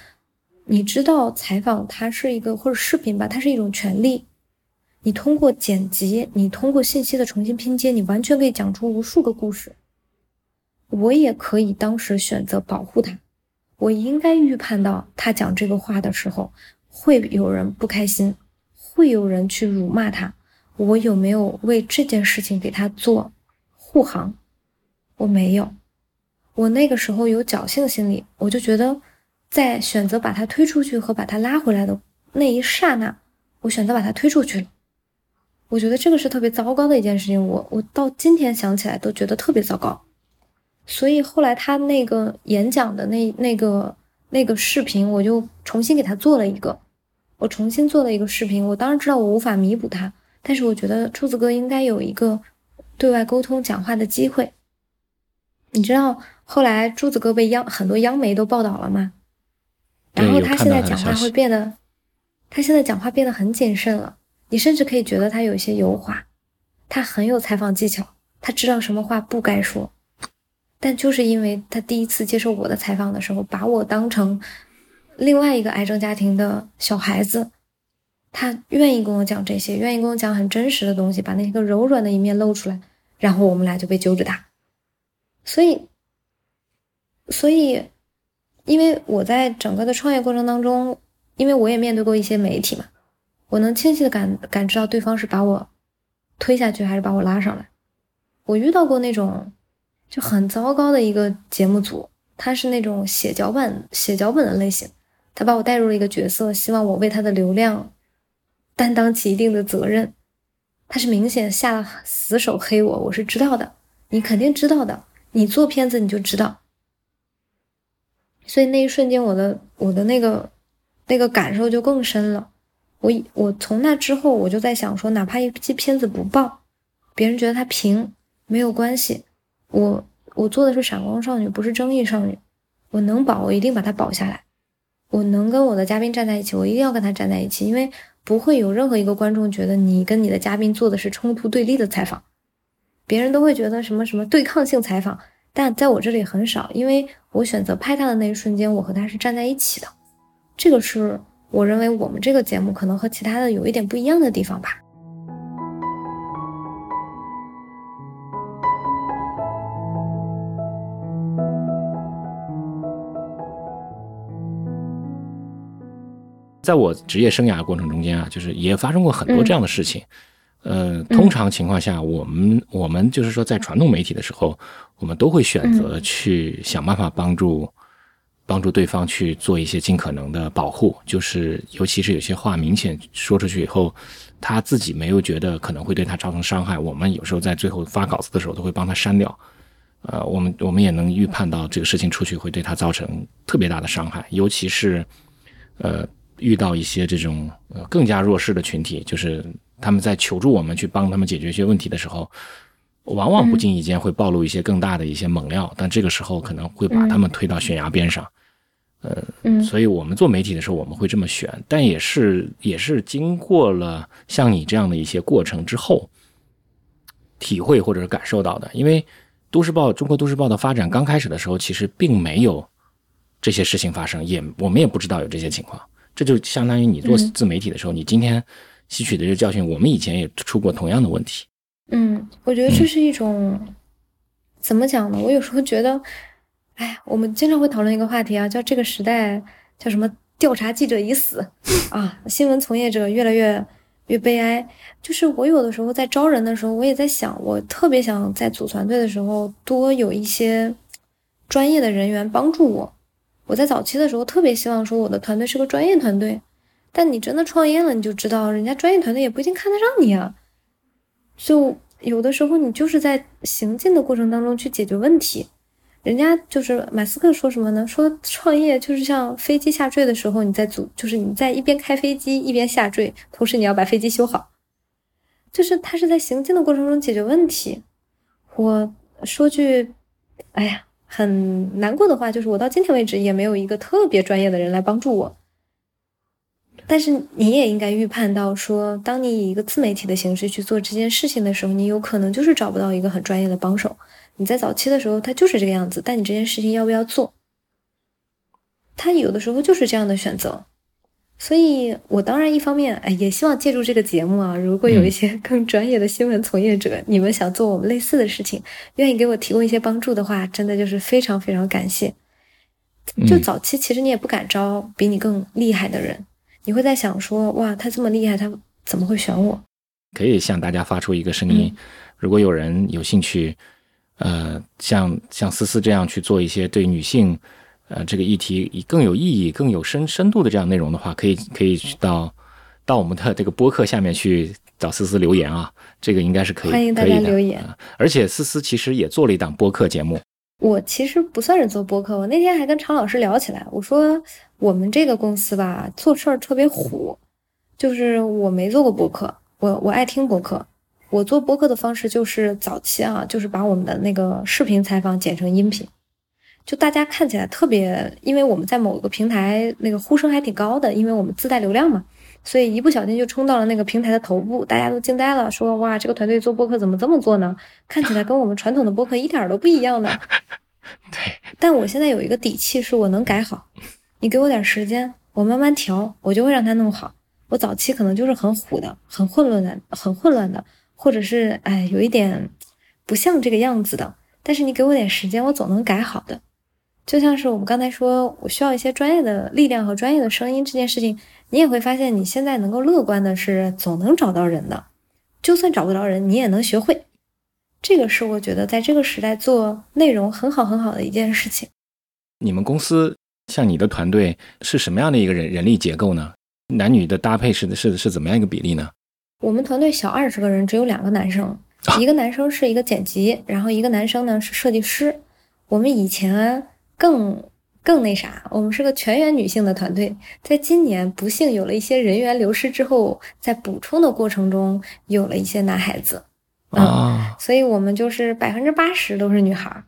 你知道采访它是一个或者视频吧，它是一种权利。你通过剪辑，你通过信息的重新拼接，你完全可以讲出无数个故事。我也可以当时选择保护他，我应该预判到他讲这个话的时候会有人不开心，会有人去辱骂他。我有没有为这件事情给他做护航？我没有。我那个时候有侥幸心理，我就觉得。在选择把他推出去和把他拉回来的那一刹那，我选择把他推出去了。我觉得这个是特别糟糕的一件事情，我我到今天想起来都觉得特别糟糕。所以后来他那个演讲的那那个那个视频，我就重新给他做了一个，我重新做了一个视频。我当然知道我无法弥补他，但是我觉得柱子哥应该有一个对外沟通讲话的机会。你知道后来柱子哥被央很多央媒都报道了吗？然后他现在讲话会变得，他现在讲话变得很谨慎了。你甚至可以觉得他有些油滑，他很有采访技巧，他知道什么话不该说。但就是因为他第一次接受我的采访的时候，把我当成另外一个癌症家庭的小孩子，他愿意跟我讲这些，愿意跟我讲很真实的东西，把那个柔软的一面露出来，然后我们俩就被揪着打。所以，所以。因为我在整个的创业过程当中，因为我也面对过一些媒体嘛，我能清晰的感感知到对方是把我推下去还是把我拉上来。我遇到过那种就很糟糕的一个节目组，他是那种写脚本写脚本的类型，他把我带入了一个角色，希望我为他的流量担当起一定的责任。他是明显下了死手黑我，我是知道的，你肯定知道的，你做片子你就知道。所以那一瞬间，我的我的那个那个感受就更深了。我我从那之后，我就在想说，哪怕一期片子不爆，别人觉得他平没有关系。我我做的是闪光少女，不是争议少女。我能保，我一定把它保下来。我能跟我的嘉宾站在一起，我一定要跟他站在一起，因为不会有任何一个观众觉得你跟你的嘉宾做的是冲突对立的采访，别人都会觉得什么什么对抗性采访。但在我这里很少，因为我选择拍他的那一瞬间，我和他是站在一起的。这个是我认为我们这个节目可能和其他的有一点不一样的地方吧。在我职业生涯过程中间啊，就是也发生过很多这样的事情。呃，通常情况下，我们我们就是说，在传统媒体的时候，我们都会选择去想办法帮助帮助对方去做一些尽可能的保护，就是尤其是有些话明显说出去以后，他自己没有觉得可能会对他造成伤害，我们有时候在最后发稿子的时候都会帮他删掉。呃，我们我们也能预判到这个事情出去会对他造成特别大的伤害，尤其是呃。遇到一些这种呃更加弱势的群体，就是他们在求助我们去帮他们解决一些问题的时候，往往不经意间会暴露一些更大的一些猛料，但这个时候可能会把他们推到悬崖边上。呃，嗯所以我们做媒体的时候，我们会这么选，但也是也是经过了像你这样的一些过程之后，体会或者是感受到的。因为都市报中国都市报的发展刚开始的时候，其实并没有这些事情发生，也我们也不知道有这些情况。这就相当于你做嗯自媒体的时候，你今天吸取的这个教训，我们以前也出过同样的问题。嗯，我觉得这是一种、怎么讲呢？我有时候觉得，哎，我们经常会讨论一个话题啊，叫这个时代叫什么？调查记者已死 (laughs) 啊，新闻从业者越来越越悲哀。就是我有的时候在招人的时候，我也在想，我特别想在组团队的时候多有一些专业的人员帮助我。我在早期的时候特别希望说我的团队是个专业团队，但你真的创业了，你就知道人家专业团队也不一定看得上你啊。就有的时候你就是在行进的过程当中去解决问题。人家就是马斯克说什么呢？说创业就是像飞机下坠的时候，你在组，就是你在一边开飞机一边下坠，同时你要把飞机修好。就是他是在行进的过程中解决问题。我说句，哎呀，很难过的话，就是我到今天为止也没有一个特别专业的人来帮助我。但是你也应该预判到说，当你以一个自媒体的形式去做这件事情的时候，你有可能就是找不到一个很专业的帮手。你在早期的时候，他就是这个样子，但你这件事情要不要做，他有的时候就是这样的选择。所以我当然一方面，哎，也希望借助这个节目啊，如果有一些更专业的新闻从业者，你们想做我们类似的事情，愿意给我提供一些帮助的话，真的就是非常非常感谢。就早期其实你也不敢招比你更厉害的人，你会在想说，哇，他这么厉害，他怎么会选我？可以向大家发出一个声音，如果有人有兴趣，呃，像像思思这样去做一些对女性，呃，这个议题以更有意义、更有深深度的这样内容的话，可以可以去到到我们的这个播客下面去找思思留言啊，这个应该是可以，欢迎大家留言呃而且思思其实也做了一档播客节目，我其实不算是做播客，我那天还跟常老师聊起来，我说我们这个公司吧，做事儿特别虎，就是我没做过播客，我我爱听播客，我做播客的方式就是早期啊，就是把我们的那个视频采访剪成音频，就大家看起来特别，因为我们在某个平台那个呼声还挺高的，因为我们自带流量嘛，所以一不小心就冲到了那个平台的头部，大家都惊呆了，说哇，这个团队做播客怎么这么做呢？看起来跟我们传统的播客一点儿都不一样呢。(laughs) 对，但我现在有一个底气，是我能改好。你给我点时间，我慢慢调，我就会让它弄好。我早期可能就是很虎的、很混乱的、很混乱的，或者是哎有一点不像这个样子的。但是你给我点时间，我总能改好的。就像是我们刚才说，我需要一些专业的力量和专业的声音这件事情，你也会发现，你现在能够乐观的是总能找到人的，就算找不着人，你也能学会。这个是我觉得在这个时代做内容很好很好的一件事情。你们公司像你的团队是什么样的一个人人力结构呢？男女的搭配是是是怎么样一个比例呢？我们团队小二十个人，只有两个男生，一个男生是一个剪辑，然后一个男生呢是设计师。我们以前更更那啥，我们是个全员女性的团队，在今年不幸有了一些人员流失之后，在补充的过程中有了一些男孩子，嗯啊，所以我们就是百分之八十都是女孩儿。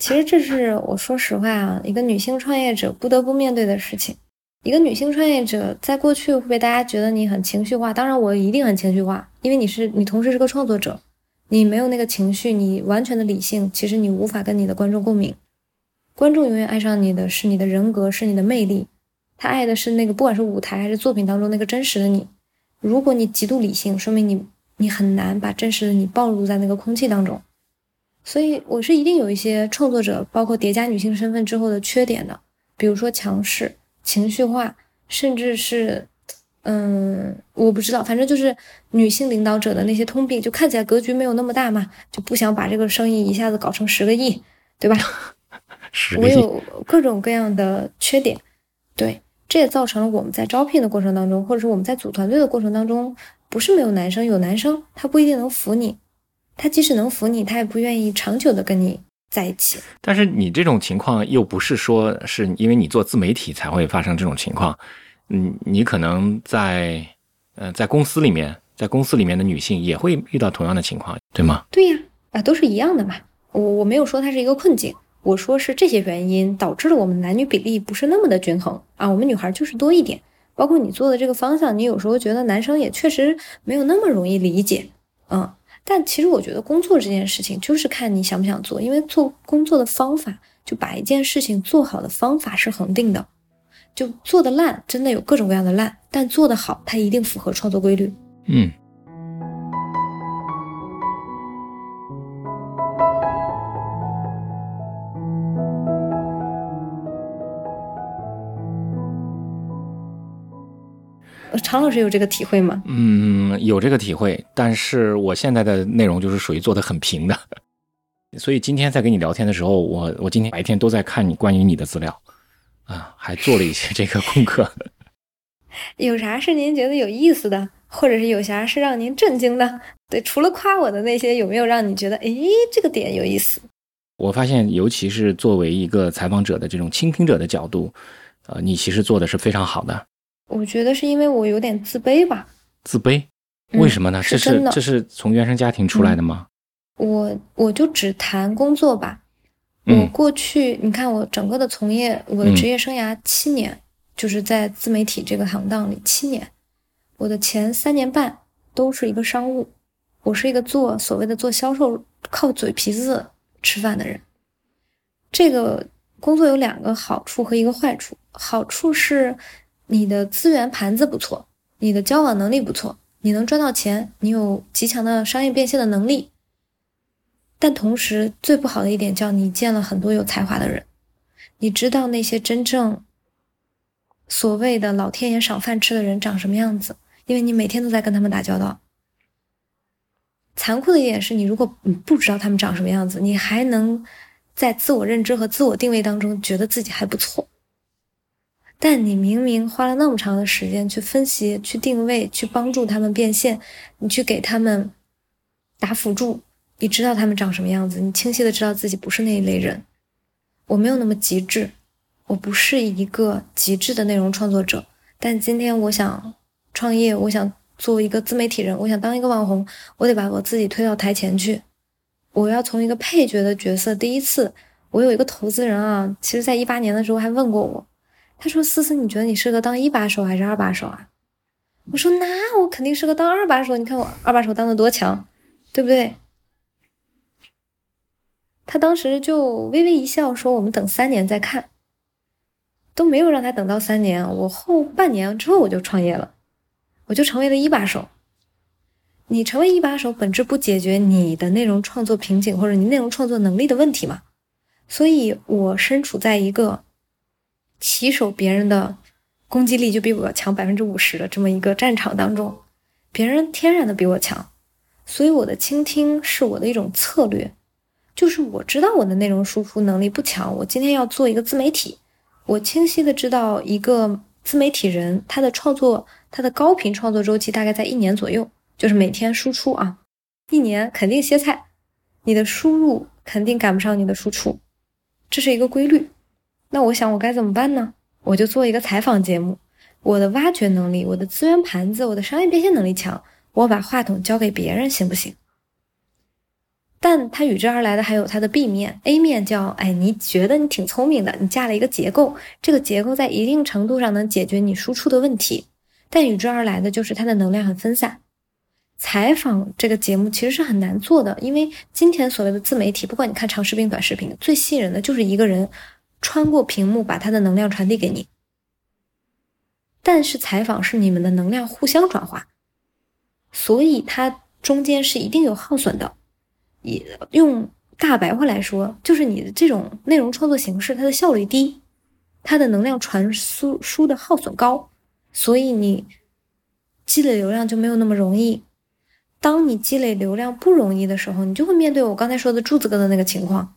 其实这是我说实话啊，一个女性创业者不得不面对的事情。一个女性创业者在过去会被大家觉得你很情绪化，当然我一定很情绪化，因为你是你同时是个创作者，你没有那个情绪，你完全的理性，其实你无法跟你的观众共鸣。观众永远爱上你的是你的人格，是你的魅力，他爱的是那个不管是舞台还是作品当中那个真实的你。如果你极度理性，说明你你很难把真实的你暴露在那个空气当中。所以我是一定有一些创作者，包括叠加女性身份之后的缺点的，比如说强势、情绪化，甚至是，嗯，我不知道，反正就是女性领导者的那些通病，就看起来格局没有那么大嘛，就不想把这个生意一下子搞成十个亿，对吧？我有各种各样的缺点，对，这也造成了我们在招聘的过程当中，或者是我们在组团队的过程当中，不是没有男生，有男生他不一定能服你，他即使能服你，他也不愿意长久的跟你在一起。但是你这种情况又不是说是因为你做自媒体才会发生这种情况，嗯，你可能在呃在公司里面，在公司里面的女性也会遇到同样的情况，对吗？对呀，啊，都是一样的嘛。我我没有说它是一个困境，我说是这些原因导致了我们男女比例不是那么的均衡啊，我们女孩就是多一点。包括你做的这个方向，你有时候觉得男生也确实没有那么容易理解，嗯。但其实我觉得工作这件事情就是看你想不想做，因为做工作的方法，就把一件事情做好的方法是恒定的。就做的烂，真的有各种各样的烂，但做的好，它一定符合创作规律。嗯。常老师有这个体会吗？嗯，有这个体会，但是我现在的内容就是属于做的很平的，(laughs) 所以今天在跟你聊天的时候，我我今天白天都在看你关于你的资料，啊，还做了一些这个功课。(laughs) 有啥是您觉得有意思的，或者是有啥是让您震惊的？对，除了夸我的那些，有没有让你觉得，诶，这个点有意思？我发现，尤其是作为一个采访者的这种倾听者的角度，呃，你其实做的是非常好的。我觉得是因为我有点自卑吧。自卑？为什么呢？这是这是从原生家庭出来的吗？我我就只谈工作吧。我过去你看我整个的从业，我的职业生涯七年，就是在自媒体这个行当里七年。我的前三年半都是一个商务，我是一个做所谓的做销售，靠嘴皮子吃饭的人。这个工作有两个好处和一个坏处，好处是。你的资源盘子不错，你的交往能力不错，你能赚到钱，你有极强的商业变现的能力。但同时，最不好的一点叫你见了很多有才华的人，你知道那些真正所谓的老天爷赏饭吃的人长什么样子，因为你每天都在跟他们打交道。残酷的一点是你，如果你不知道他们长什么样子，你还能在自我认知和自我定位当中觉得自己还不错。但你明明花了那么长的时间去分析、去定位、去帮助他们变现，你去给他们打辅助，你知道他们长什么样子，你清晰的知道自己不是那一类人。我没有那么极致，我不是一个极致的内容创作者。但今天我想创业，我想做一个自媒体人，我想当一个网红，我得把我自己推到台前去。我要从一个配角的角色，第一次，我有一个投资人啊，其实在一八年的时候还问过我。他说：“思思，你觉得你适合当一把手还是二把手啊？”我说：“那我肯定适合当二把手。你看我二把手当的多强，对不对？”他当时就微微一笑，说：“我们等三年再看。”都没有让他等到三年，我后半年之后我就创业了，我就成为了一把手。你成为一把手，本质不解决你的内容创作瓶颈或者你内容创作能力的问题嘛？所以我身处在一个。起手别人的攻击力就比我强百分之五十的这么一个战场当中，别人天然的比我强，所以我的倾听是我的一种策略，就是我知道我的内容输出能力不强，我今天要做一个自媒体，我清晰的知道一个自媒体人他的创作他的高频创作周期大概在一年左右，就是每天输出啊，一年肯定歇菜，你的输入肯定赶不上你的输出，这是一个规律。那我想我该怎么办呢？我就做一个采访节目，我的挖掘能力、我的资源盘子、我的商业变现能力强，我把话筒交给别人行不行？但它与之而来的还有它的 B 面，A 面叫哎，你觉得你挺聪明的，你架了一个结构，这个结构在一定程度上能解决你输出的问题，但与之而来的就是它的能量很分散。采访这个节目其实是很难做的，因为今天所谓的自媒体，不管你看长视频、短视频，最吸引人的就是一个人。穿过屏幕，把他的能量传递给你。但是采访是你们的能量互相转化，所以它中间是一定有耗损的。也用大白话来说，就是你的这种内容创作形式，它的效率低，它的能量传输输的耗损高，所以你积累流量就没有那么容易。当你积累流量不容易的时候，你就会面对我刚才说的柱子哥的那个情况。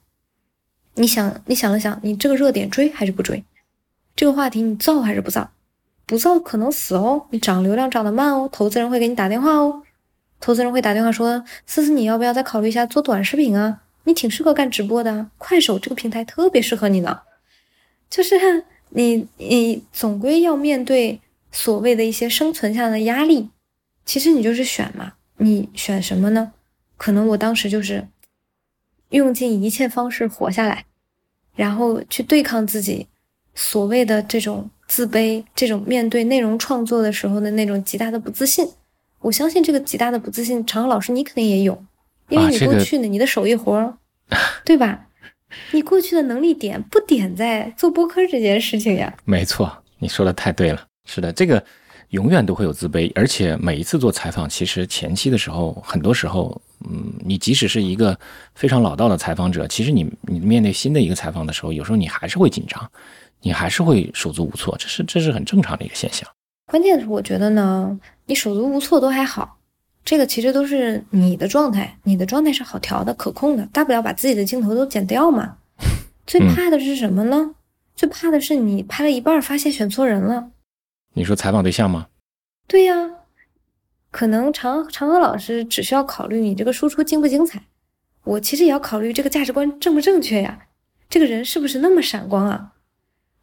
你想，你想了想，你这个热点追还是不追？这个话题你造还是不造？不造可能死哦，你涨流量涨得慢哦，投资人会给你打电话哦，投资人会打电话说：“思思，你要不要再考虑一下做短视频啊？你挺适合干直播的，快手这个平台特别适合你呢。”就是你，你总归要面对所谓的一些生存下的压力，其实你就是选嘛，你选什么呢？可能我当时就是用尽一切方式活下来，然后去对抗自己所谓的这种自卑，这种面对内容创作的时候的那种极大的不自信。我相信这个极大的不自信，常老师你肯定也有，因为你过去呢，你的手艺活，(laughs) 对吧？你过去的能力点不点在做播客这件事情呀？没错，你说的太对了。是的，这个永远都会有自卑，而且每一次做采访，其实前期的时候，很多时候，嗯，你即使是一个非常老道的采访者，其实你你面对新的一个采访的时候，有时候你还是会紧张，你还是会手足无措，这是这是很正常的一个现象。关键是我觉得呢，你手足无措都还好，这个其实都是你的状态，你的状态是好调的、可控的，大不了把自己的镜头都剪掉嘛。最怕的是什么呢？最怕的是你拍了一半发现选错人了。你说采访对象吗？对呀，可能常常和老师只需要考虑你这个输出精不精彩，我其实也要考虑这个价值观正不正确呀，这个人是不是那么闪光啊？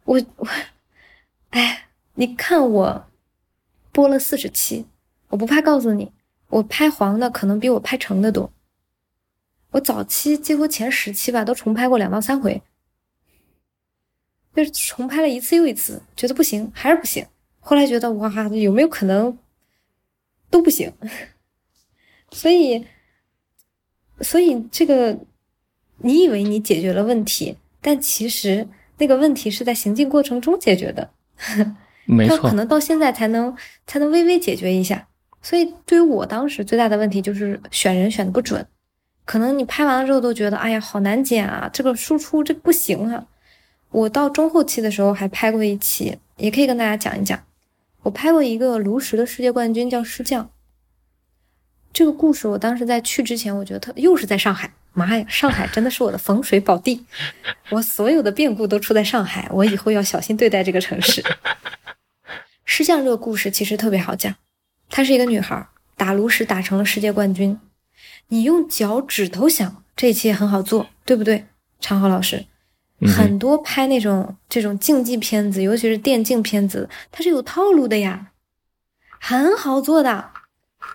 我我，哎，你看我。播了四十期，我不怕告诉你，我拍黄的可能比我拍成的多。我早期几乎前十期吧，都重拍过两到三回，就是重拍了一次又一次，觉得不行还是不行。后来觉得哇，有没有可能都不行？(laughs) 所以，所以这个你以为你解决了问题，但其实那个问题是在行进过程中解决的。没错 (laughs) 可能到现在才能才能微微解决一下，所以对于我当时最大的问题就是选人选的不准，可能你拍完了之后都觉得，哎呀，好难剪啊，这个输出这不行啊。我到中后期的时候还拍过一期，也可以跟大家讲一讲，我拍过一个炉石的世界冠军叫师匠，这个故事我当时在去之前，我觉得他又是在上海，妈呀，上海真的是我的风水宝地，我所有的变故都出在上海，我以后要小心对待这个城市。师匠这个故事其实特别好讲，她是一个女孩，打炉石打成了世界冠军。你用脚趾头想，这一期也很好做，对不对？常浩老师，很多拍那种这种竞技片子，尤其是电竞片子，它是有套路的呀，很好做的。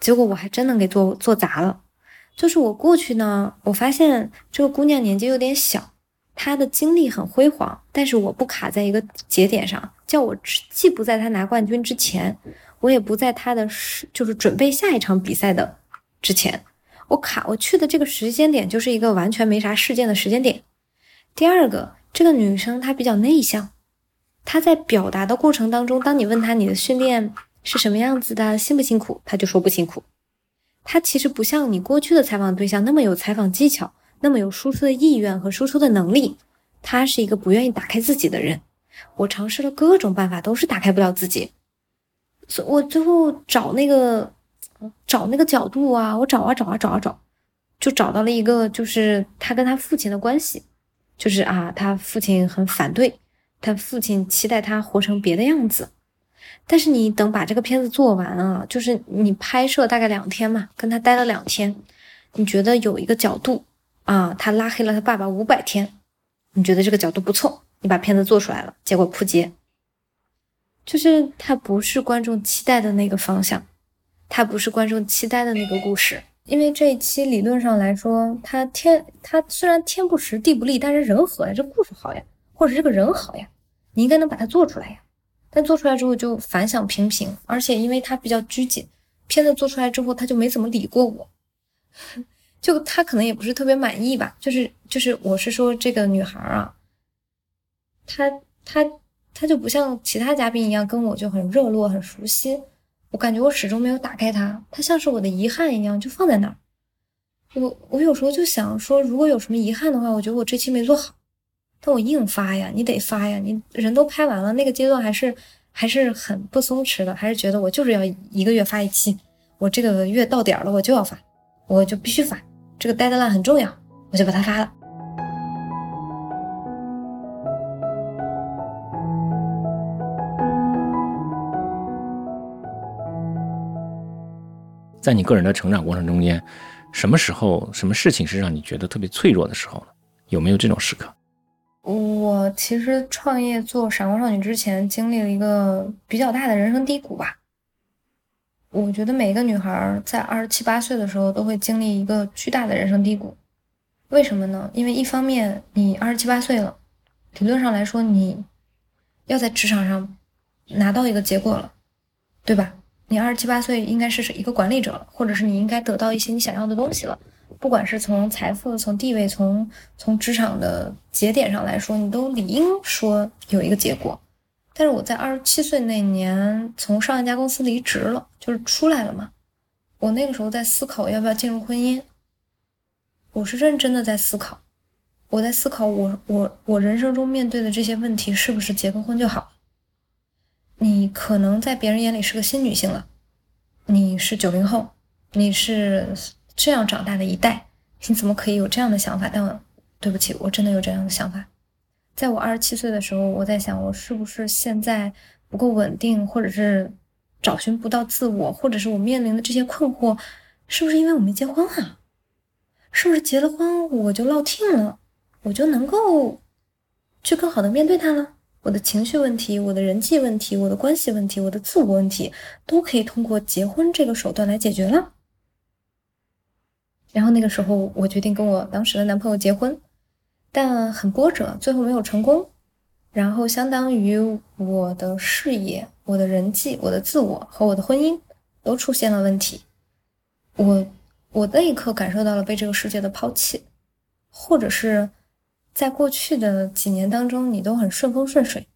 结果我还真能给做做砸了。就是我过去呢，我发现这个姑娘年纪有点小。她的经历很辉煌，但是我不卡在一个节点上，叫我既不在她拿冠军之前，我也不在她的就是准备下一场比赛的之前，我卡我去的这个时间点就是一个完全没啥事件的时间点。第二个，这个女生她比较内向，她在表达的过程当中，当你问她你的训练是什么样子的，辛不辛苦，她就说不辛苦。她其实不像你过去的采访对象那么有采访技巧。那么有输出的意愿和输出的能力，他是一个不愿意打开自己的人。我尝试了各种办法，都是打开不了自己。所我最后找那个找那个角度啊，我找啊找啊找啊找，就找到了一个，就是他跟他父亲的关系，就是啊，他父亲很反对，他父亲期待他活成别的样子。但是你等把这个片子做完啊，就是你拍摄大概两天嘛，跟他待了两天，你觉得有一个角度。啊，他拉黑了他爸爸五百天，你觉得这个角度不错，你把片子做出来了，结果扑街，就是他不是观众期待的那个方向，他不是观众期待的那个故事。因为这一期理论上来说，他天他虽然天不时地不利，但是人和呀，这故事好呀，或者这个人好呀，你应该能把它做出来呀。但做出来之后就反响平平，而且因为他比较拘谨，片子做出来之后他就没怎么理过我。(laughs) 就他可能也不是特别满意吧，就是就是，我是说这个女孩啊，她她她就不像其他嘉宾一样跟我就很热络很熟悉，我感觉我始终没有打开它，它像是我的遗憾一样就放在那儿。我我有时候就想说，如果有什么遗憾的话，我觉得我这期没做好，但我硬发呀，你得发呀，你人都拍完了，那个阶段还是还是很不松弛的，还是觉得我就是要一个月发一期，我这个月到点了，我就要发，我就必须发。这个 deadline 很重要，我就把它发了。在你个人的成长过程中间，什么时候、什么事情是让你觉得特别脆弱的时候呢？有没有这种时刻？我其实创业做闪光少女之前，经历了一个比较大的人生低谷吧。我觉得每个女孩在二十七八岁的时候都会经历一个巨大的人生低谷。为什么呢？因为一方面你二十七八岁了，理论上来说你要在职场上拿到一个结果了，对吧？你二十七八岁应该是一个管理者了，或者是你应该得到一些你想要的东西了。不管是从财富、从地位、从从职场的节点上来说，你都理应说有一个结果。但是我在二十七岁那年从上一家公司离职了，就是出来了嘛。我那个时候在思考要不要进入婚姻，我是认真的在思考，我在思考我我我人生中面对的这些问题是不是结个婚就好。你可能在别人眼里是个新女性了，你是九零后，你是这样长大的一代，你怎么可以有这样的想法？但对不起，我真的有这样的想法。在我二十七岁的时候，我在想，我是不是现在不够稳定，或者是找寻不到自我，或者是我面临的这些困惑，是不是因为我没结婚啊？是不是结了婚我就落听了，我就能够去更好的面对他了？我的情绪问题，我的人际问题，我的关系问题，我的自我问题，都可以通过结婚这个手段来解决了。然后那个时候，我决定跟我当时的男朋友结婚。但很波折，最后没有成功。然后相当于我的事业、我的人际、我的自我和我的婚姻都出现了问题。我我那一刻感受到了被这个世界的抛弃，或者是在过去的几年当中，你都很顺风顺水，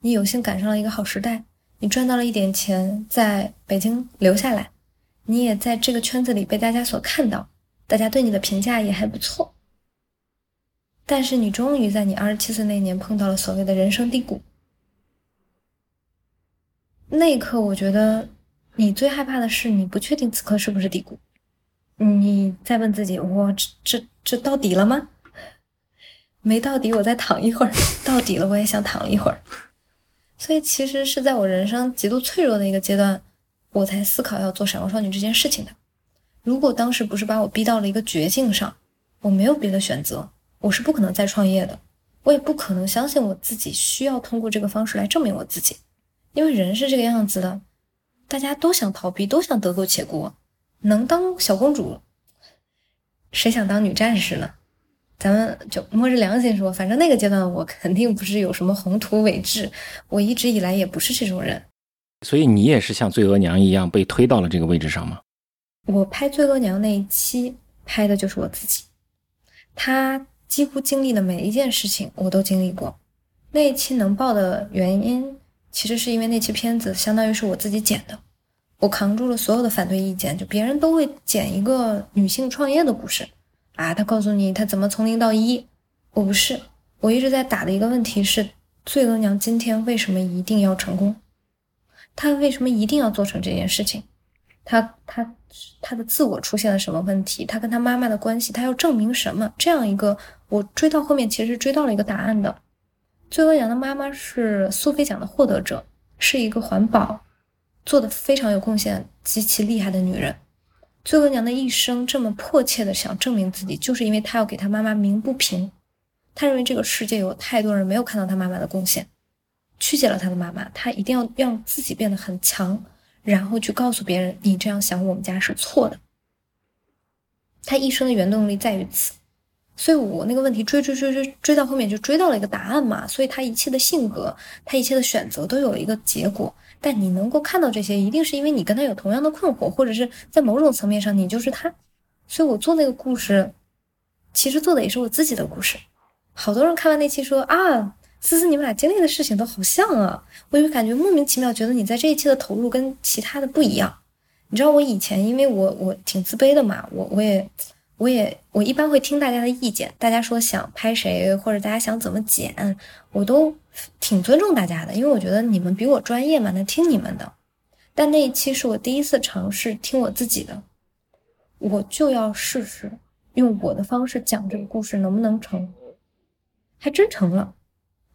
你有幸赶上了一个好时代，你赚到了一点钱，在北京留下来，你也在这个圈子里被大家所看到，大家对你的评价也还不错。但是你终于在你二十七岁那年碰到了所谓的人生低谷，那一刻我觉得你最害怕的是你不确定此刻是不是低谷，你在问自己：我这这这到底了吗？没到底，我再躺一会儿；到底了，我也想躺一会儿。所以其实是在我人生极度脆弱的一个阶段，我才思考要做闪光少女这件事情的。如果当时不是把我逼到了一个绝境上，我没有别的选择。我是不可能再创业的，我也不可能相信我自己需要通过这个方式来证明我自己，因为人是这个样子的，大家都想逃避，都想得过且过，能当小公主，谁想当女战士呢？咱们就摸着良心说，反正那个阶段我肯定不是有什么宏图伟志，我一直以来也不是这种人。所以你也是像罪额娘一样被推到了这个位置上吗？我拍罪额娘那一期拍的就是我自己，她。几乎经历的每一件事情，我都经历过。那一期能爆的原因，其实是因为那期片子相当于是我自己剪的，我扛住了所有的反对意见。就别人都会剪一个女性创业的故事，啊，他告诉你他怎么从零到一，我不是，我一直在打的一个问题是，罪额娘今天为什么一定要成功？她为什么一定要做成这件事情？她她。他的自我出现了什么问题？他跟他妈妈的关系，他要证明什么？这样一个，我追到后面其实追到了一个答案的。罪恶娘的妈妈是苏菲奖的获得者，是一个环保做的非常有贡献、极其厉害的女人。罪恶娘的一生这么迫切的想证明自己，就是因为她要给她妈妈鸣不平。她认为这个世界有太多人没有看到她妈妈的贡献，曲解了她的妈妈，她一定要让自己变得很强。然后去告诉别人，你这样想，我们家是错的。他一生的原动力在于此，所以我那个问题追追追追追到后面就追到了一个答案嘛。所以他一切的性格，他一切的选择都有一个结果。但你能够看到这些，一定是因为你跟他有同样的困惑，或者是在某种层面上你就是他。所以我做那个故事，其实做的也是我自己的故事。好多人看完那期说啊。思思，你们俩经历的事情都好像啊，我就感觉莫名其妙，觉得你在这一期的投入跟其他的不一样。你知道我以前，因为我我挺自卑的嘛，我我也我也我一般会听大家的意见，大家说想拍谁或者大家想怎么剪，我都挺尊重大家的，因为我觉得你们比我专业嘛，那听你们的。但那一期是我第一次尝试听我自己的，我就要试试用我的方式讲这个故事能不能成，还真成了。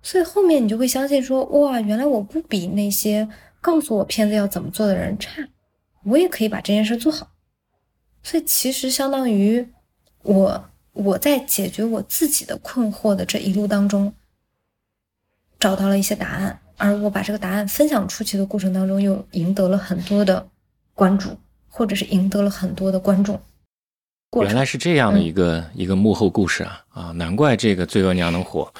所以后面你就会相信说，哇，原来我不比那些告诉我片子要怎么做的人差，我也可以把这件事做好。所以其实相当于我我在解决我自己的困惑的这一路当中，找到了一些答案，而我把这个答案分享出去的过程当中，又赢得了很多的关注，或者是赢得了很多的观众。原来是这样的一个一个幕后故事啊啊！难怪这个罪恶娘能火，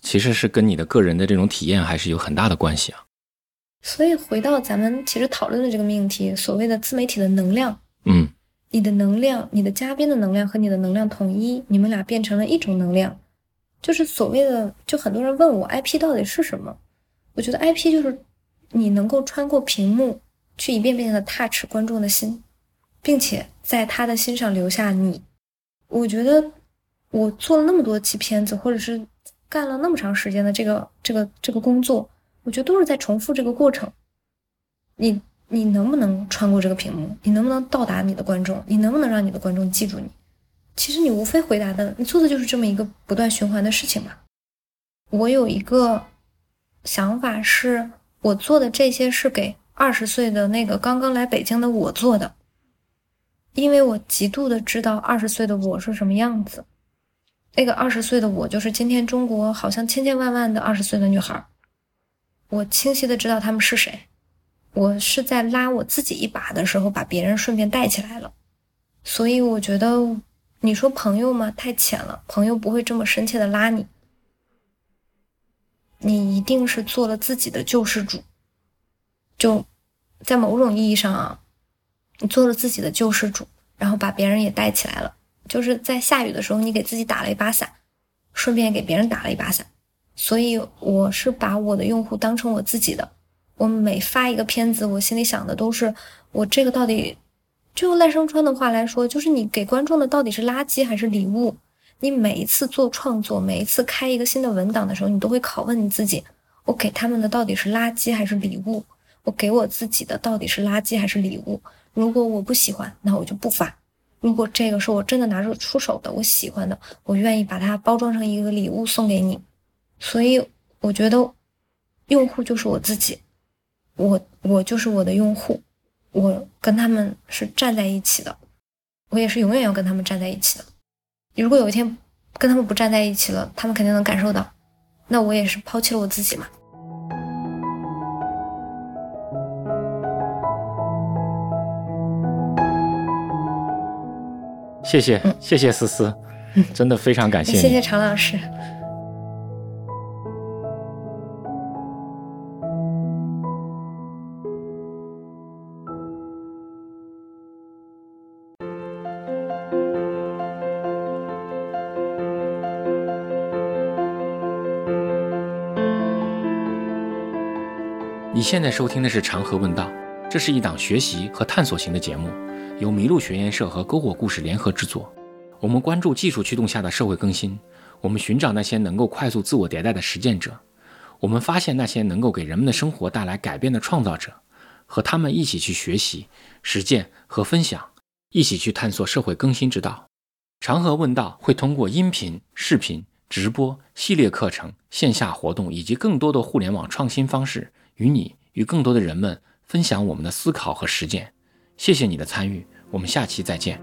其实是跟你的个人的这种体验还是有很大的关系啊。所以回到咱们其实讨论的这个命题，所谓的自媒体的能量，嗯，你的能量，你的嘉宾的能量和你的能量统一，你们俩变成了一种能量，就是所谓的，就很多人问我 IP 到底是什么？我觉得 IP 就是你能够穿过屏幕去一遍遍的 touch 观众的心。并且在他的心上留下你，我觉得我做了那么多期片子，或者是干了那么长时间的这个这个这个工作，我觉得都是在重复这个过程。你你能不能穿过这个屏幕？你能不能到达你的观众？你能不能让你的观众记住你？其实你无非回答的，你做的就是这么一个不断循环的事情嘛。我有一个想法是，我做的这些是给二十岁的那个刚刚来北京的我做的。因为我极度的知道二十岁的我是什么样子，那个二十岁的我就是今天中国好像千千万万的二十岁的女孩，我清晰的知道他们是谁，我是在拉我自己一把的时候把别人顺便带起来了，所以我觉得你说朋友吗？太浅了，朋友不会这么深切的拉你，你一定是做了自己的救世主，就在某种意义上啊。你做了自己的救世主，然后把别人也带起来了。就是在下雨的时候，你给自己打了一把伞，顺便给别人打了一把伞。所以我是把我的用户当成我自己的。我每发一个片子，我心里想的都是：我这个到底，就用赖声川的话来说，就是你给观众的到底是垃圾还是礼物？你每一次做创作，每一次开一个新的文档的时候，你都会拷问你自己：我给他们的到底是垃圾还是礼物？我给我自己的到底是垃圾还是礼物？如果我不喜欢，那我就不发。如果这个是我真的拿出出手的，我喜欢的，我愿意把它包装成一个礼物送给你。所以我觉得，用户就是我自己，我我就是我的用户，我跟他们是站在一起的，我也是永远要跟他们站在一起的。如果有一天跟他们不站在一起了，他们肯定能感受到，那我也是抛弃了我自己嘛。谢谢，谢谢思思，真的非常感谢你。谢谢常老师。你现在收听的是《长河问道》，这是一档学习和探索型的节目。由麋鹿学研社和篝火故事联合制作，我们关注技术驱动下的社会更新，我们寻找那些能够快速自我迭代的实践者，我们发现那些能够给人们的生活带来改变的创造者，和他们一起去学习、实践和分享，一起去探索社会更新之道。长河问道会通过音频、视频、直播、系列课程、线下活动以及更多的互联网创新方式，与你与更多的人们分享我们的思考和实践。谢谢你的参与，我们下期再见。